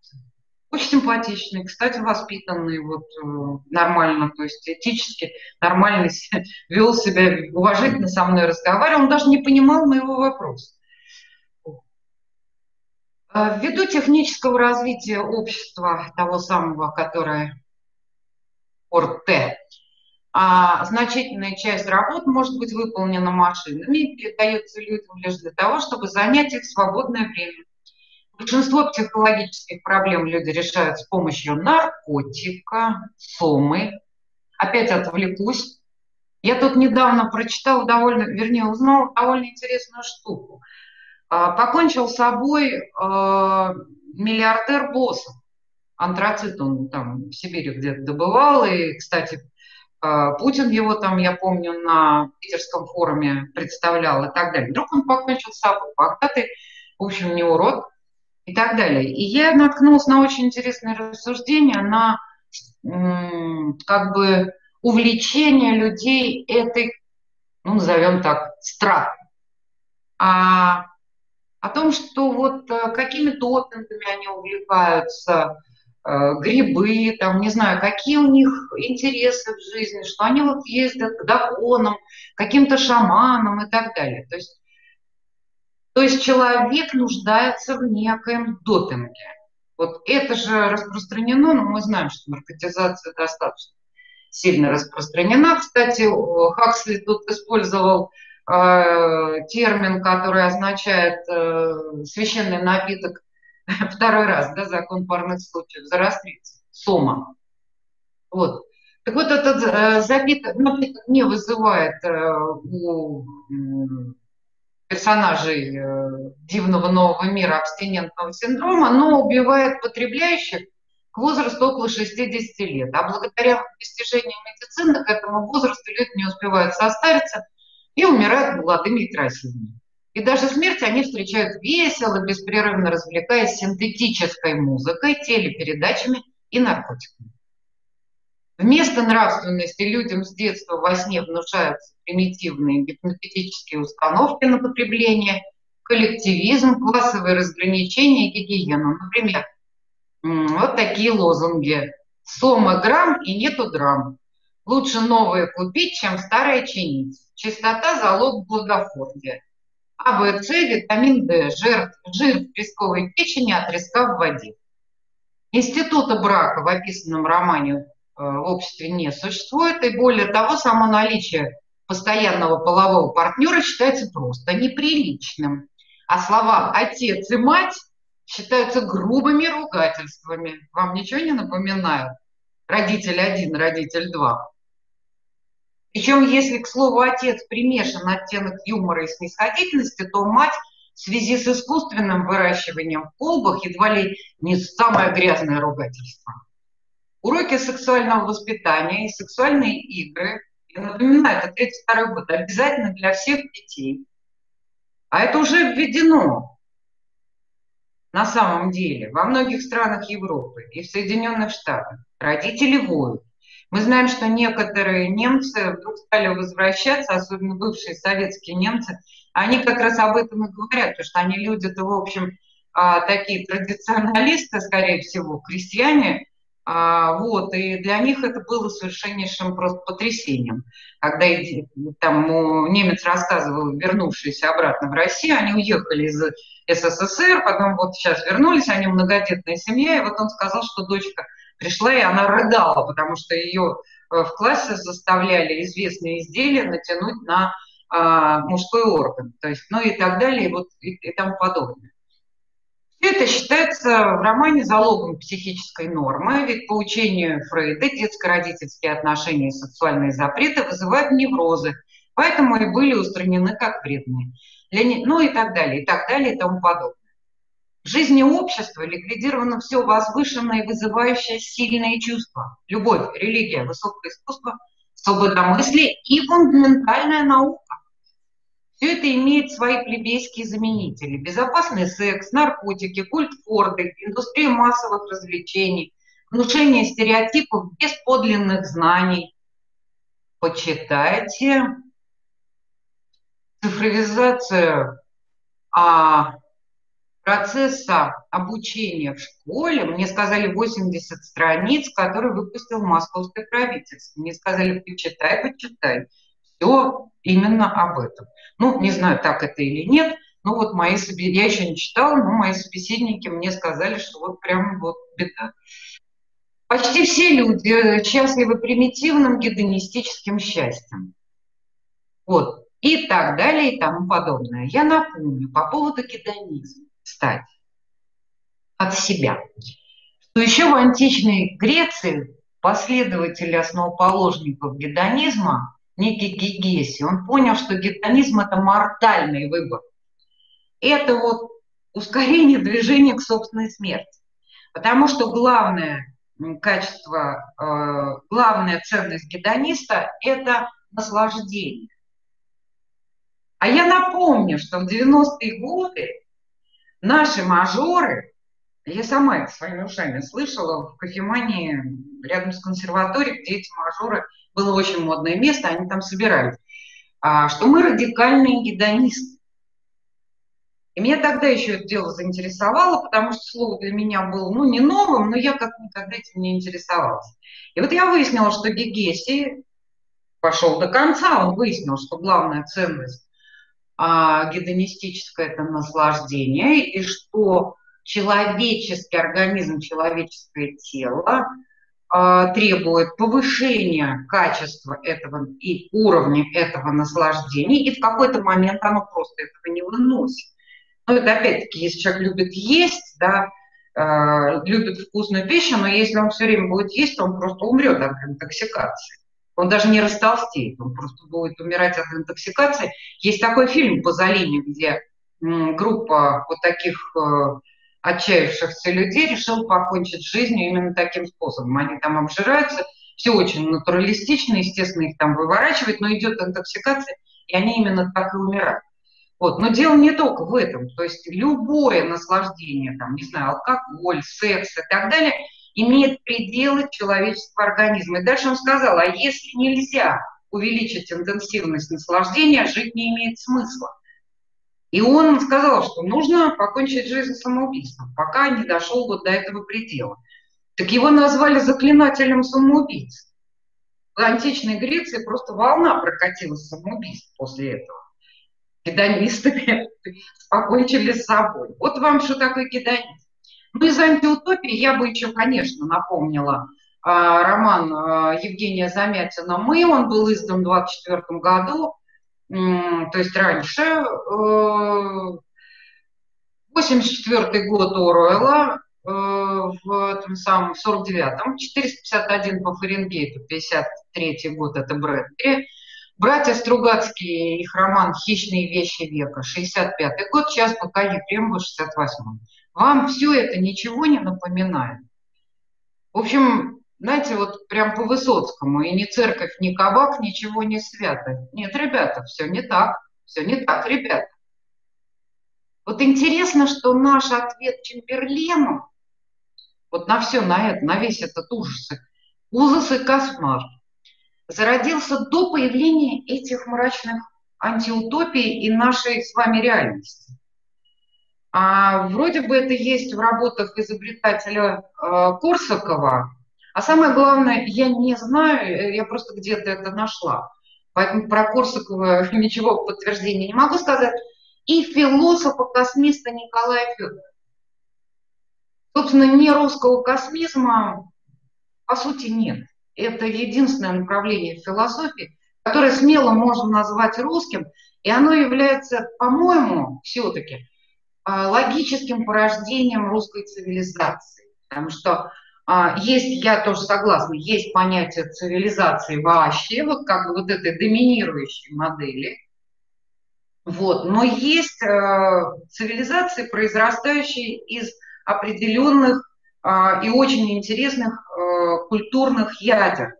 очень симпатичный, кстати, воспитанный, вот э, нормально, то есть этически нормально [LAUGHS] вел себя, уважительно со мной разговаривал, он даже не понимал моего вопроса. Э, ввиду технического развития общества, того самого, которое ОРТ, а значительная часть работ может быть выполнена машинами и передается людям лишь для того, чтобы занять их свободное время. Большинство психологических проблем люди решают с помощью наркотика, сомы. Опять отвлекусь. Я тут недавно прочитала довольно, вернее, узнала довольно интересную штуку. А, покончил с собой а, миллиардер Боссов. Антрацит он там в Сибири где-то добывал. И, кстати, а, Путин его там, я помню, на питерском форуме представлял и так далее. Вдруг он покончил с собой. Богатый, в общем, не урод и так далее. И я наткнулась на очень интересное рассуждение, на как бы увлечение людей этой, ну, назовем так, страх. А, о том, что вот э, какими допингами они увлекаются, э, грибы, там, не знаю, какие у них интересы в жизни, что они вот ездят к драконам, каким-то шаманам и так далее. То есть то есть человек нуждается в некоем допинге. Вот это же распространено, но мы знаем, что наркотизация достаточно сильно распространена. Кстати, Хаксли тут использовал э, термин, который означает э, священный напиток [LAUGHS] второй раз, да, закон парных случаев, зарастриться, сома. Вот. Так вот, этот э, запиток, напиток не вызывает э, у персонажей э, дивного нового мира абстинентного синдрома, но убивает потребляющих к возрасту около 60 лет. А благодаря достижениям медицины к этому возрасту люди не успевают состариться и умирают молодыми и красивыми. И даже смерть они встречают весело, беспрерывно развлекаясь синтетической музыкой, телепередачами и наркотиками. Вместо нравственности людям с детства во сне внушаются примитивные гипнотетические установки на потребление, коллективизм, классовые разграничения и гигиену. Например, вот такие лозунги. Сома грамм и нету драм. Лучше новое купить, чем старое чинить. Чистота – залог благофордия. А, В, С, витамин D, жир, жир в песковой печени от риска в воде. Института брака в описанном романе Э, в обществе не существует. И более того, само наличие постоянного полового партнера считается просто неприличным. А слова «отец» и «мать» считаются грубыми ругательствами. Вам ничего не напоминают? Родитель один, родитель два. Причем, если к слову «отец» примешан оттенок юмора и снисходительности, то мать в связи с искусственным выращиванием в колбах едва ли не самое грязное ругательство. Уроки сексуального воспитания и сексуальные игры, я напоминаю, это 32 год, обязательно для всех детей. А это уже введено на самом деле во многих странах Европы и в Соединенных Штатах. Родители воют. Мы знаем, что некоторые немцы вдруг стали возвращаться, особенно бывшие советские немцы, они как раз об этом и говорят, потому что они люди-то, в общем, а, такие традиционалисты, скорее всего, крестьяне, А, вот, и для них это было совершеннейшим просто потрясением. Когда там немец рассказывал, вернувшийся обратно в Россию, они уехали из СССР, потом вот сейчас вернулись, они многодетная семья, и вот он сказал, что дочка пришла, и она рыдала, потому что ее э, в классе заставляли известные изделия натянуть на а, мужской орган, то есть, ну и так далее, и, вот, и, и тому подобное. Это считается в романе залогом психической нормы, ведь по учению Фрейда детско-родительские отношения и сексуальные запреты вызывают неврозы, поэтому и были устранены как вредные. Ну и так далее, и так далее, и тому подобное. Жизни общества ликвидировано все возвышенное и вызывающее сильные чувства. Любовь, религия, высокое искусство, свобода мысли и фундаментальная наука. Все это имеет свои плебейские заменители. Безопасный секс, наркотики, культ Форды, индустрия массовых развлечений, внушение стереотипов без подлинных знаний. Почитайте цифровизация а, процесса обучения в школе. Мне сказали 80 страниц, которые выпустил московское правительство. Мне сказали, почитай, почитай. Все именно об этом. Ну, не знаю, так это или нет, но вот мои собеседники, я еще не читала, но мои собеседники мне сказали, что вот прям вот беда. Почти все люди счастливы примитивным гедонистическим счастьем. Вот. И так далее, и тому подобное. Я напомню по поводу гедонизма, кстати, от себя, что еще в античной Греции последователи основоположников гедонизма некий Гегеси, он понял, что гедонизм – это мортальный выбор. Это вот ускорение движения к собственной смерти. Потому что главное качество, э, главная ценность гедониста – это наслаждение. А я напомню, что в 90-е годы наши мажоры, я сама это своими ушами слышала в кофемании рядом с консерваторией, где эти мажоры – было очень модное место, они там собирались, а, что мы радикальные гедонисты. И меня тогда еще это дело заинтересовало, потому что слово для меня было, ну, не новым, но я как никогда этим не интересовалась. И вот я выяснила, что Гегеси пошел до конца, он выяснил, что главная ценность а, гедонистическая – это наслаждение, и что человеческий организм, человеческое тело а, требует повышения качества этого и уровня этого наслаждения, и в какой-то момент оно просто этого не выносит. Но это опять-таки, если человек любит есть, да, э, любит вкусную пищу, но если он все время будет есть, то он просто умрет от интоксикации. Он даже не растолстеет, он просто будет умирать от интоксикации. Есть такой фильм «Пазолини», где группа вот таких э, отчаявшихся людей решил покончить с жизнью именно таким способом. Они там обжираются, все очень натуралистично, естественно, их там выворачивает, но идет интоксикация, и они именно так и умирают. Вот. Но дело не только в этом. То есть любое наслаждение, там, не знаю, алкоголь, секс и так далее, имеет пределы человеческого организма. И дальше он сказал, а если нельзя увеличить интенсивность наслаждения, жить не имеет смысла. И он сказал, что нужно покончить жизнь самоубийством, пока не дошел вот до этого предела. Так его назвали заклинателем самоубийц. В античной Греции просто волна прокатилась самоубийств после этого. Гедонистами [LAUGHS] покончили с собой. Вот вам что такое гедонизм. Ну, из антиутопии я бы еще, конечно, напомнила а, роман а, Евгения Замятина «Мы». Он был издан в 1924 году то есть раньше, 84 э, год Оруэлла, э, в этом самом 49-м, 451 по Фаренгейту, 53 год это Брэдбери, Братья Стругацкие, их роман «Хищные вещи века», 65 год, сейчас пока Ефремова, 68 Вам все это ничего не напоминает? В общем, знаете, вот прям по Высоцкому, и ни церковь, ни кабак, ничего не свято. Нет, ребята, все не так, все не так, ребята. Вот интересно, что наш ответ Чемберлену, вот на все на это, на весь этот ужас, ужас и кошмар, зародился до появления этих мрачных антиутопий и нашей с вами реальности. А вроде бы это есть в работах изобретателя э, Корсакова, А самое главное, я не знаю, я просто где-то это нашла. Поэтому про Корсакова [LAUGHS] ничего подтверждения не могу сказать. И философа-космиста Николая Федорова. Собственно, не русского космизма по сути нет. Это единственное направление философии, которое смело можно назвать русским, и оно является, по-моему, все-таки логическим порождением русской цивилизации. Потому что а, есть, я тоже согласна, есть понятие цивилизации вообще, вот как бы вот этой доминирующей модели. Вот. Но есть э, цивилизации, произрастающие из определенных э, и очень интересных э, культурных ядер.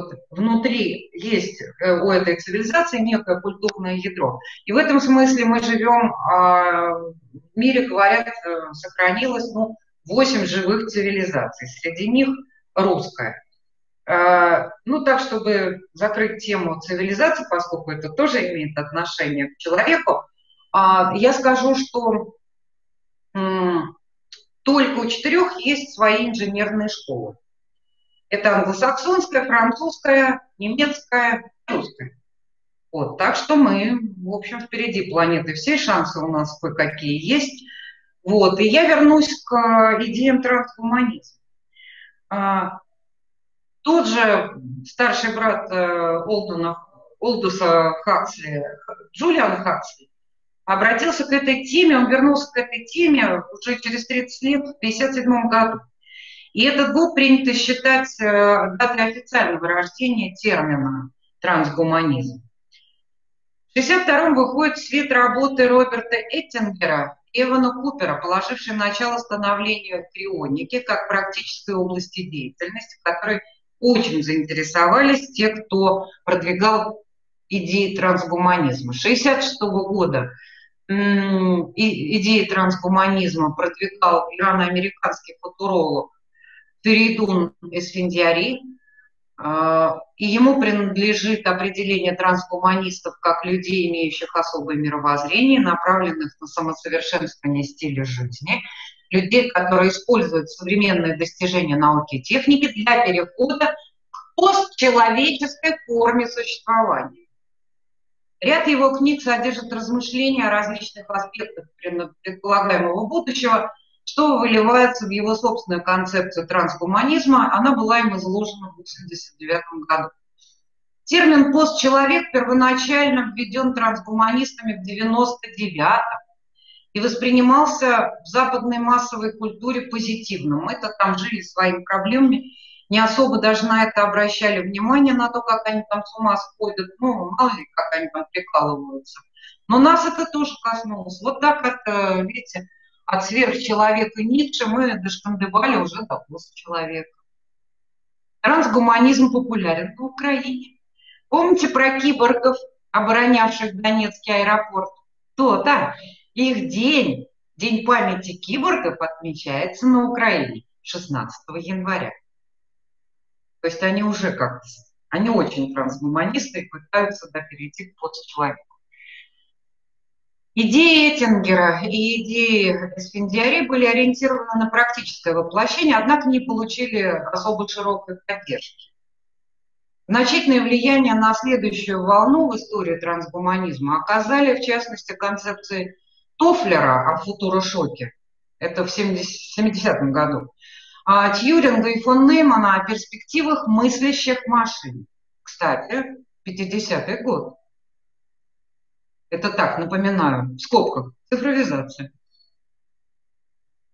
Вот внутри есть э, у этой цивилизации некое культурное ядро. И в этом смысле мы живем, э, в мире, говорят, э, сохранилось ну, 8 живых цивилизаций, среди них русская. Э, ну, так, чтобы закрыть тему цивилизации, поскольку это тоже имеет отношение к человеку, а, я скажу, что только у четырех есть свои инженерные школы. Это англосаксонская, французская, немецкая, русская. Вот, так что мы, в общем, впереди планеты. Все шансы у нас кое-какие есть. Вот, и я вернусь к идеям трансгуманизма. А, тот же старший брат э, Олдуна, Олдуса Хаксли, Джулиан Хаксли, обратился к этой теме, он вернулся к этой теме уже через 30 лет, в 1957 году. И этот год принято считать э, датой официального рождения термина трансгуманизм. В 1962 выходит в свет работы Роберта Эттингера и Эвана Купера, положившей начало становлению крионики как практической области деятельности, которой очень заинтересовались те, кто продвигал идеи трансгуманизма. 1966 года идеи трансгуманизма продвигал ирано-американский футуролог Феридун Эсфиндиари, а, и ему принадлежит определение трансгуманистов как людей, имеющих особое мировоззрение, направленных на самосовершенствование стиля жизни, людей, которые используют современные достижения науки и техники для перехода к постчеловеческой форме существования. Ряд его книг содержит размышления о различных аспектах предполагаемого будущего, что выливается в его собственную концепцию трансгуманизма. Она была им изложена в 1989 году. Термин «постчеловек» первоначально введен трансгуманистами в 1999 и воспринимался в западной массовой культуре позитивно. Мы-то там жили своими проблемами не особо даже на это обращали внимание, на то, как они там с ума сходят, ну, мало ли, как они там прикалываются. Но нас это тоже коснулось. Вот так от, видите, от сверхчеловека Ницше мы дошкандыбали уже до человека. Трансгуманизм популярен в Украине. Помните про киборгов, оборонявших Донецкий аэропорт? То-то. Их день, День памяти киборгов отмечается на Украине 16 января. То есть они уже как-то, они очень трансгуманисты и пытаются да, перейти к постчеловеку. Идеи Эттингера и идеи Эсфиндиари были ориентированы на практическое воплощение, однако не получили особо широкой поддержки. Значительное влияние на следующую волну в истории трансгуманизма оказали, в частности, концепции Тофлера о футурошоке. Это в 70-м году а, Тьюринга и фон Неймана о перспективах мыслящих машин. Кстати, 50-й год. Это так, напоминаю, в скобках, цифровизация.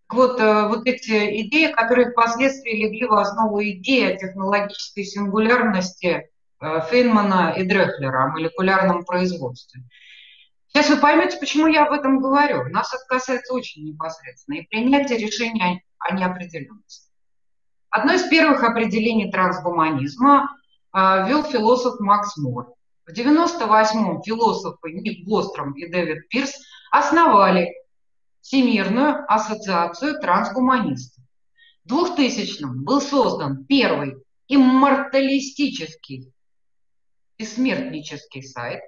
Вот, э, вот эти идеи, которые впоследствии легли в основу идеи технологической сингулярности э, Фейнмана и Дрехлера о молекулярном производстве. Сейчас вы поймете, почему я об этом говорю. Нас это касается очень непосредственно. И принятие решения о неопределенности. Одно из первых определений трансгуманизма э, ввел философ Макс Мор. В 98-м философы Ник Бостром и Дэвид Пирс основали Всемирную ассоциацию трансгуманистов. В 2000-м был создан первый имморталистический бессмертнический сайт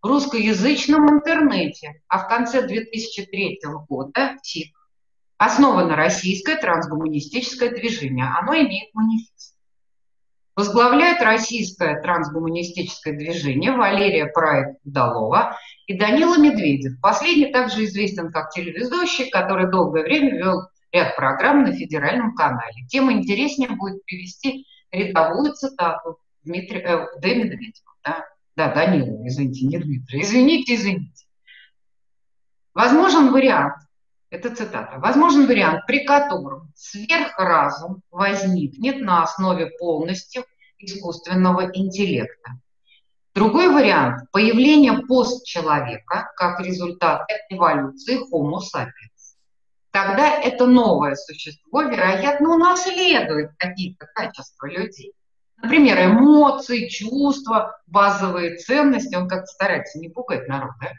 в русскоязычном интернете, а в конце 2003 года ТИК основано российское трансгуманистическое движение. Оно имеет манифест. Возглавляет российское трансгуманистическое движение Валерия Прайд-Удалова и Данила Медведев. Последний также известен как телеведущий, который долгое время вел ряд программ на федеральном канале. Тем интереснее будет привести рядовую цитату Дмитрия, э, Д. Медведева. Да? да, Данила, извините, не Дмитрий. Извините, извините. Возможен вариант, это цитата, возможен вариант, при котором сверхразум возникнет на основе полностью искусственного интеллекта. Другой вариант – появление постчеловека как результат эволюции Homo sapiens. Тогда это новое существо, вероятно, унаследует какие-то качества людей. Например, эмоции, чувства, базовые ценности. Он как-то старается не пугать народ, да?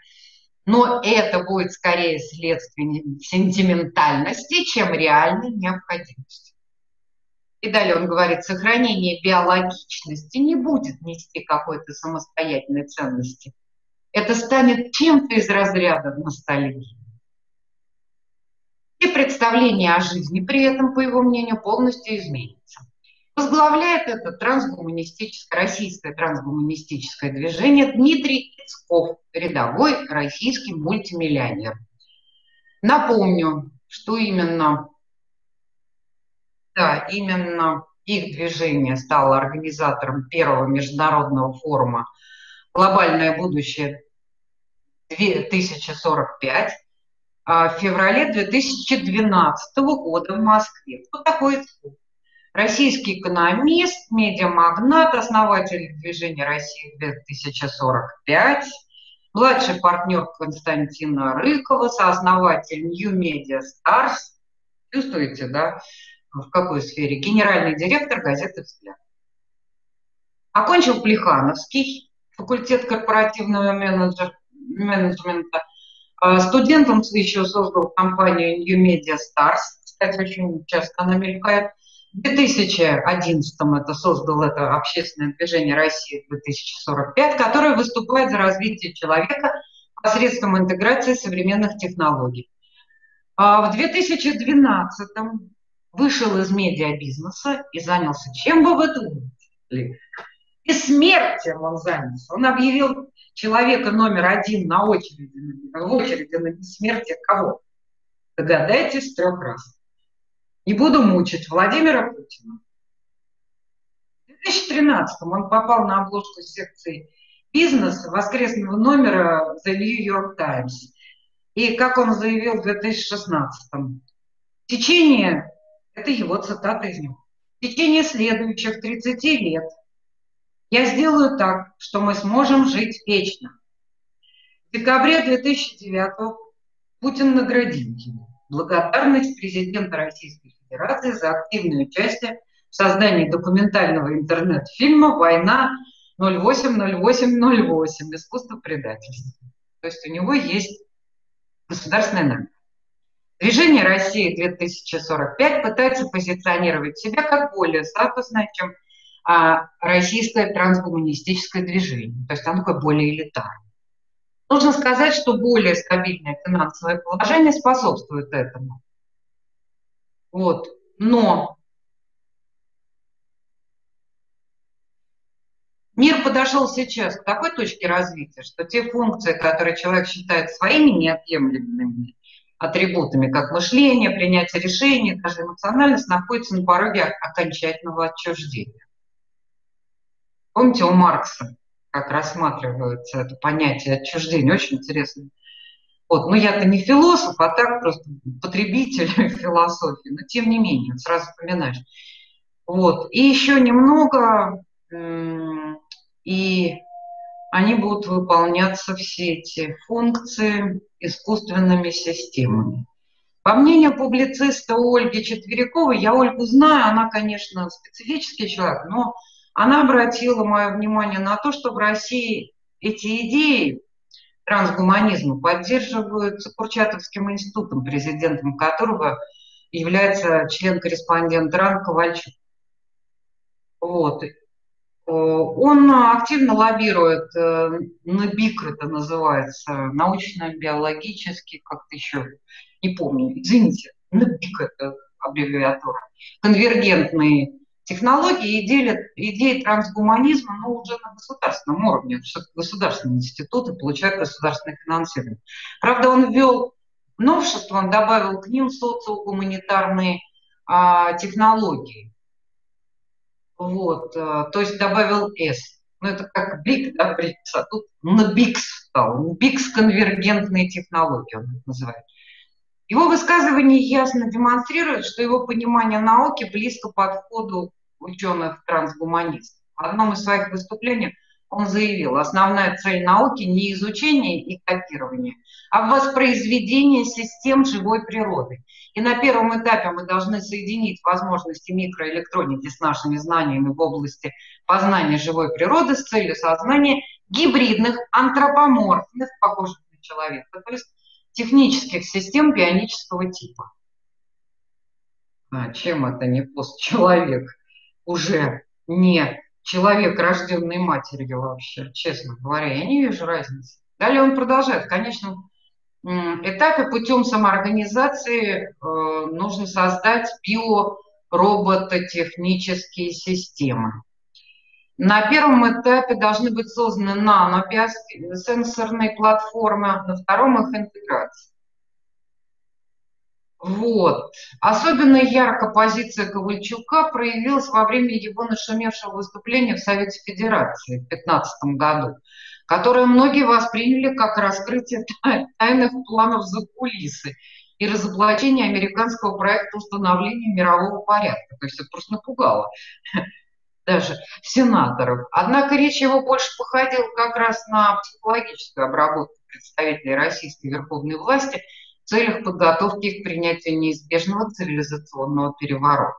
Но это будет скорее следствием сентиментальности, чем реальной необходимости. И далее он говорит, сохранение биологичности не будет нести какой-то самостоятельной ценности. Это станет чем-то из разряда ностальгии. И представление о жизни при этом, по его мнению, полностью изменится. Возглавляет это трансгуманистическое, российское трансгуманистическое движение Дмитрий Ицков, рядовой российский мультимиллионер. Напомню, что именно, да, именно их движение стало организатором первого международного форума «Глобальное будущее 2045» а в феврале 2012 года в Москве. Кто такой Ицков? Российский экономист, медиамагнат, основатель движения России 2045, младший партнер Константина Рыкова, сооснователь New Media Stars. Чувствуете, да, в какой сфере? Генеральный директор газеты «Взгляд». Окончил Плехановский, факультет корпоративного менеджер, менеджмента. А, студентом еще создал компанию New Media Stars. Кстати, очень часто она мелькает. В 2011 это создал это общественное движение России 2045, которое выступает за развитие человека посредством интеграции современных технологий. А в 2012 вышел из медиабизнеса и занялся чем бы вы думали? Смертью он занялся. Он объявил человека номер один на очереди, в очереди на бессмертие кого? Догадайтесь трех раз. Не буду мучить Владимира Путина. В 2013 он попал на обложку секции «Бизнес» воскресного номера The New York Times. И, как он заявил в 2016 в течение, это его цитата из него, в течение следующих 30 лет я сделаю так, что мы сможем жить вечно. В декабре 2009 Путин наградил его. Благодарность президента Российской Федерации за активное участие в создании документального интернет-фильма «Война 080808. Искусство предательства». То есть у него есть государственная награда. Движение России 2045 пытается позиционировать себя как более статусное, чем а, российское трансгуманистическое движение. То есть оно такое более элитарное. Нужно сказать, что более стабильное финансовое положение способствует этому. Вот. Но мир подошел сейчас к такой точке развития, что те функции, которые человек считает своими неотъемлемыми атрибутами, как мышление, принятие решений, даже эмоциональность, находятся на пороге окончательного отчуждения. Помните у Маркса, как рассматривается это понятие отчуждения, очень интересно. Вот, ну я-то не философ, а так просто потребитель [LAUGHS] философии, но тем не менее, сразу вспоминаешь. Вот, и еще немного, и они будут выполняться все эти функции искусственными системами. По мнению публициста Ольги Четверяковой, я Ольгу знаю, она, конечно, специфический человек, но она обратила мое внимание на то, что в России эти идеи трансгуманизма поддерживаются Курчатовским институтом, президентом которого является член-корреспондент РАН Ковальчук. Вот. Он активно лоббирует, э, НБИК это называется, научно-биологический, как-то еще, не помню, извините, НБИК это аббревиатура, конвергентный технологии, идеи, идеи трансгуманизма, но уже на государственном уровне. Государственные институты получают государственное финансирование. Правда, он ввел новшество, он добавил к ним социогуманитарные а, технологии. Вот, а, то есть добавил S. Ну, это как БИК, да, БРИКС, а тут на БИКС стал. БИКС конвергентные технологии он это называет. Его высказывание ясно демонстрирует, что его понимание науки близко подходу ученых-трансгуманистов. В одном из своих выступлений он заявил, основная цель науки не изучение и копирование, а воспроизведение систем живой природы. И на первом этапе мы должны соединить возможности микроэлектроники с нашими знаниями в области познания живой природы с целью создания гибридных, антропоморфных, похожих на человека, то есть технических систем бионического типа. А чем это не постчеловек? Уже не человек, рожденный матерью вообще, честно говоря. Я не вижу разницы. Далее он продолжает. В конечном этапе путем самоорганизации э, нужно создать биоробототехнические системы. На первом этапе должны быть созданы нано-сенсорные платформы, на втором их интеграция. Вот. Особенно ярко позиция Ковальчука проявилась во время его нашумевшего выступления в Совете Федерации в 2015 году, которое многие восприняли как раскрытие тайных планов за кулисы и разоблачение американского проекта установления мирового порядка. То есть это просто напугало [LAUGHS] даже сенаторов. Однако речь его больше походила как раз на психологическую обработку представителей российской верховной власти – целях подготовки к принятию неизбежного цивилизационного переворота.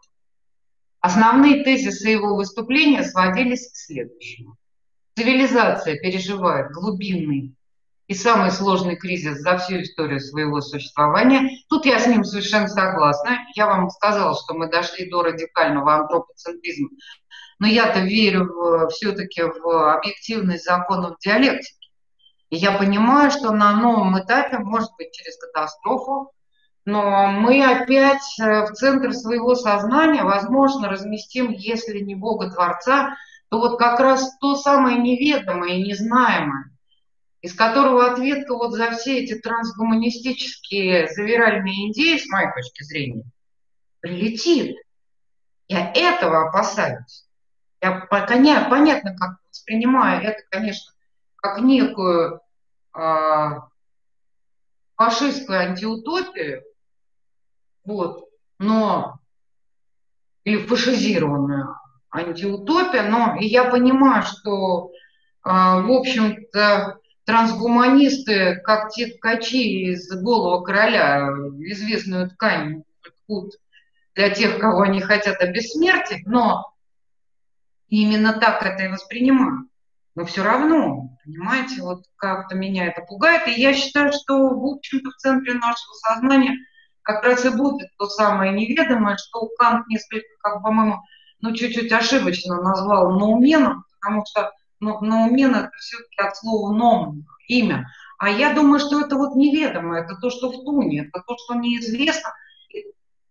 Основные тезисы его выступления сводились к следующему. Цивилизация переживает глубинный и самый сложный кризис за всю историю своего существования. Тут я с ним совершенно согласна. Я вам сказала, что мы дошли до радикального антропоцентризма, но я-то верю все-таки в объективность законов диалектики. И я понимаю, что на новом этапе, может быть, через катастрофу, но мы опять э, в центр своего сознания, возможно, разместим, если не Бога Творца, то вот как раз то самое неведомое и незнаемое, из которого ответка вот за все эти трансгуманистические завиральные идеи, с моей точки зрения, прилетит. Я этого опасаюсь. Я понятно, как воспринимаю это, конечно, как некую а, фашистскую антиутопию, вот, но или фашизированную антиутопию, но я понимаю, что, а, в общем-то, трансгуманисты, как те ткачи из голого короля, известную ткань ткут для тех, кого они хотят обессмертить, но именно так это и воспринимают но все равно, понимаете, вот как-то меня это пугает. И я считаю, что, в общем-то, в центре нашего сознания как раз и будет то самое неведомое, что Кант несколько, как, по-моему, ну, чуть-чуть ошибочно назвал ноуменом, потому что ну, ноумен – это все-таки от слова ном, имя. А я думаю, что это вот неведомое, это то, что в туне, это то, что неизвестно.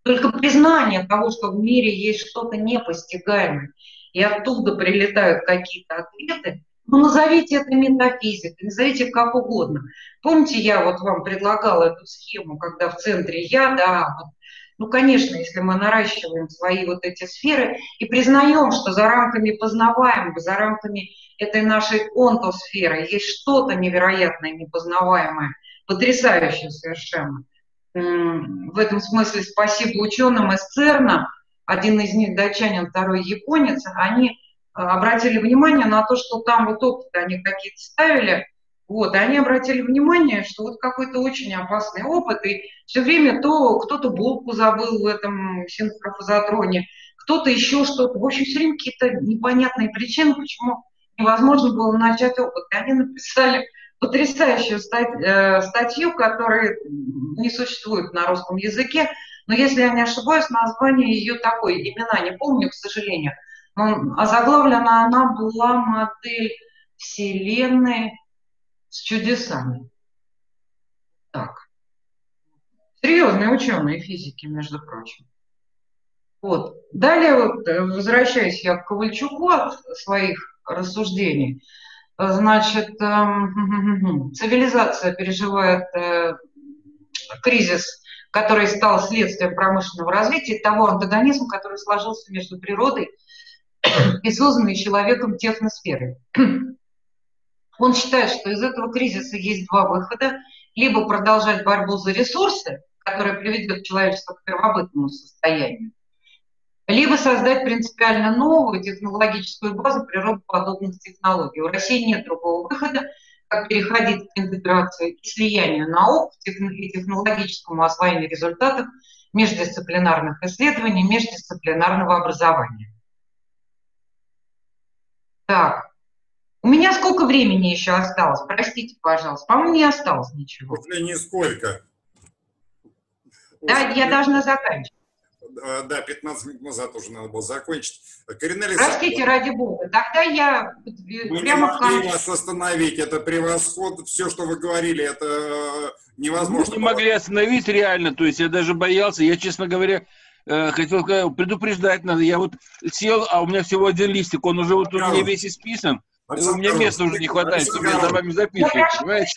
Только признание того, что в мире есть что-то непостигаемое, и оттуда прилетают какие-то ответы, ну, назовите это метафизикой, назовите как угодно. Помните, я вот вам предлагала эту схему, когда в центре я, да, вот, ну, конечно, если мы наращиваем свои вот эти сферы и признаем, что за рамками познаваемого, за рамками этой нашей онтосферы есть что-то невероятное, непознаваемое, потрясающее совершенно. В этом смысле спасибо ученым из ЦЕРНа, один из них датчанин, второй японец, они обратили внимание на то, что там вот опыты они какие-то ставили, вот, и они обратили внимание, что вот какой-то очень опасный опыт, и все время то кто-то булку забыл в этом синхрофазотроне, кто-то еще что-то. В общем, все время какие-то непонятные причины, почему невозможно было начать опыт. И они написали потрясающую стать, э, статью, которая не существует на русском языке, но если я не ошибаюсь, название ее такое, имена не помню, к сожалению – Озаглавлена она была модель Вселенной с чудесами. Так. Серьезные ученые физики, между прочим. Вот. Далее, вот, э, возвращаясь я к Ковальчуку от своих рассуждений, значит, эм, [LAUGHS] цивилизация переживает э, кризис, который стал следствием промышленного развития, того антагонизма, который сложился между природой созданной человеком техносферой. [CLEARS THROAT] Он считает, что из этого кризиса есть два выхода. Либо продолжать борьбу за ресурсы, которая приведет человечество к первобытному состоянию, либо создать принципиально новую технологическую базу природоподобных технологий. У России нет другого выхода, как переходить к интеграции и слиянию наук и технологическому освоению результатов междисциплинарных исследований, междисциплинарного образования. Так, у меня сколько времени еще осталось? Простите, пожалуйста. По-моему, не осталось ничего. Уже нисколько. Да, я должна заканчивать. Да, 15 минут назад уже надо было закончить. Коринель Простите, ради бога. Тогда я Мы прямо не могли вас остановить. Это превосход. Все, что вы говорили, это э, невозможно. Мы не могли остановить реально. То есть я даже боялся. Я, честно говоря, э, хотел сказать, предупреждать надо. Я вот сел, а у меня всего один листик. Он уже вот у меня весь исписан. Александр у меня места уже не хватает, чтобы я за вами записывать, понимаете?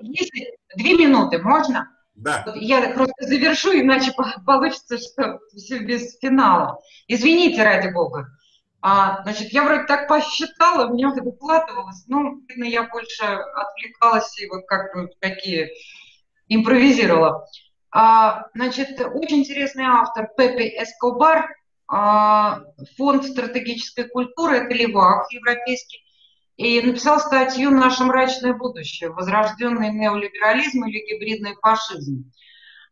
Если две минуты, можно? Да. Я просто завершу, иначе получится, что все без финала. Извините, ради бога. А, значит, я вроде так посчитала, у меня это выкладывалось, ну, видно, я больше отвлекалась и вот как бы такие импровизировала. А, значит, очень интересный автор Пепе Эскобар, а, фонд стратегической культуры, это левак европейский, и написал статью «Наше мрачное будущее. Возрожденный неолиберализм или гибридный фашизм».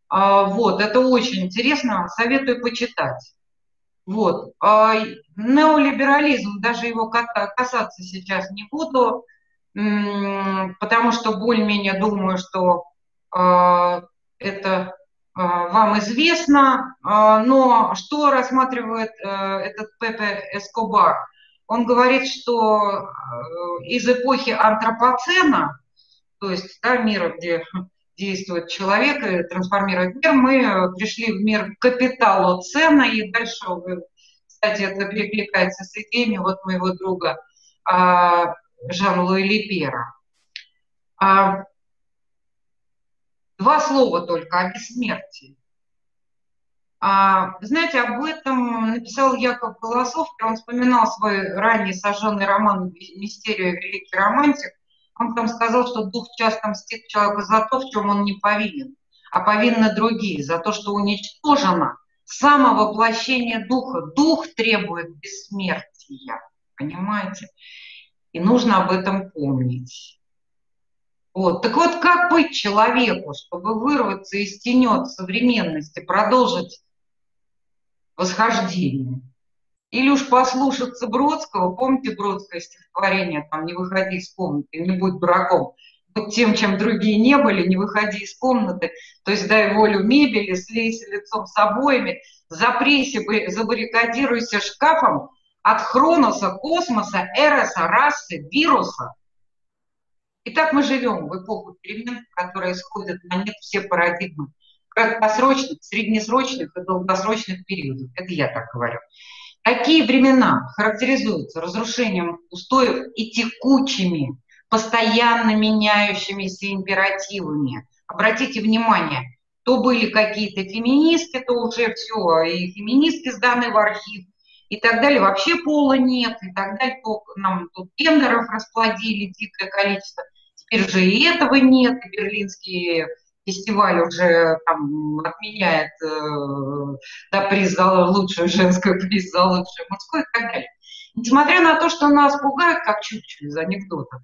А, вот, это очень интересно, советую почитать. Вот. Неолиберализм, даже его касаться сейчас не буду, потому что более-менее думаю, что это вам известно. Но что рассматривает э, этот Пепе Эскобар – он говорит, что э, из эпохи антропоцена, то есть да, мира, где действует человек и трансформирует мир, мы пришли в мир капиталоцена, и дальше, кстати, это перекликается с идеями вот моего друга а, Жан-Луи Липера. Два слова только о бессмертии. А, знаете, об этом написал Яков Голосов, он вспоминал свой ранний сожженный роман «Мистерия. Великий романтик». Он там сказал, что дух часто мстит человеку за то, в чем он не повинен, а повинны другие, за то, что уничтожено самовоплощение духа. Дух требует бессмертия, понимаете? И нужно об этом помнить. Вот. Так вот, как быть человеку, чтобы вырваться из тенет современности, продолжить восхождение. Или уж послушаться Бродского, помните Бродское стихотворение, там «Не выходи из комнаты, не будь дураком, будь тем, чем другие не были, не выходи из комнаты, то есть дай волю мебели, слейся лицом с обоями, запрейся, забаррикадируйся шкафом от хроноса, космоса, эроса, расы, вируса. И так мы живем в эпоху перемен, которые сходят на нет все парадигмы краткосрочных, среднесрочных и долгосрочных периодов. Это я так говорю. Такие времена характеризуются разрушением устоев и текучими, постоянно меняющимися императивами. Обратите внимание, то были какие-то феминистки, то уже все, и феминистки сданы в архив, и так далее. Вообще пола нет, и так далее. То нам тут гендеров расплодили дикое количество. Теперь же и этого нет, и берлинские фестиваль уже там отменяет э, да, приз за лучшую женскую, [LAUGHS] приз за лучшую мужскую и так далее. Несмотря на то, что нас пугают, как чуть-чуть из анекдота,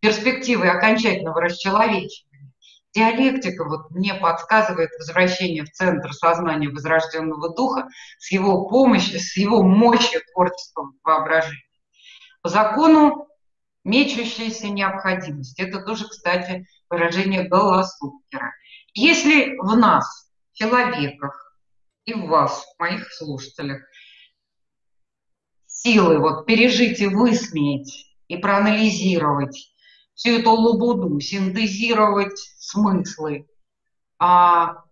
перспективы окончательного расчеловечивания, диалектика вот мне подсказывает возвращение в центр сознания возрожденного духа с его помощью, с его мощью творческого воображения. По закону мечущаяся необходимость. Это тоже, кстати, выражение Голослукера. Если в нас, человеках, и в вас, моих слушателях, силы вот пережить и высмеять, и проанализировать всю эту лабуду, синтезировать смыслы, а,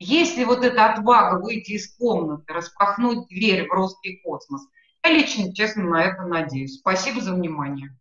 Если вот эта отвага выйти из комнаты, распахнуть дверь в русский космос, лично, честно, на это надеюсь. Спасибо за внимание.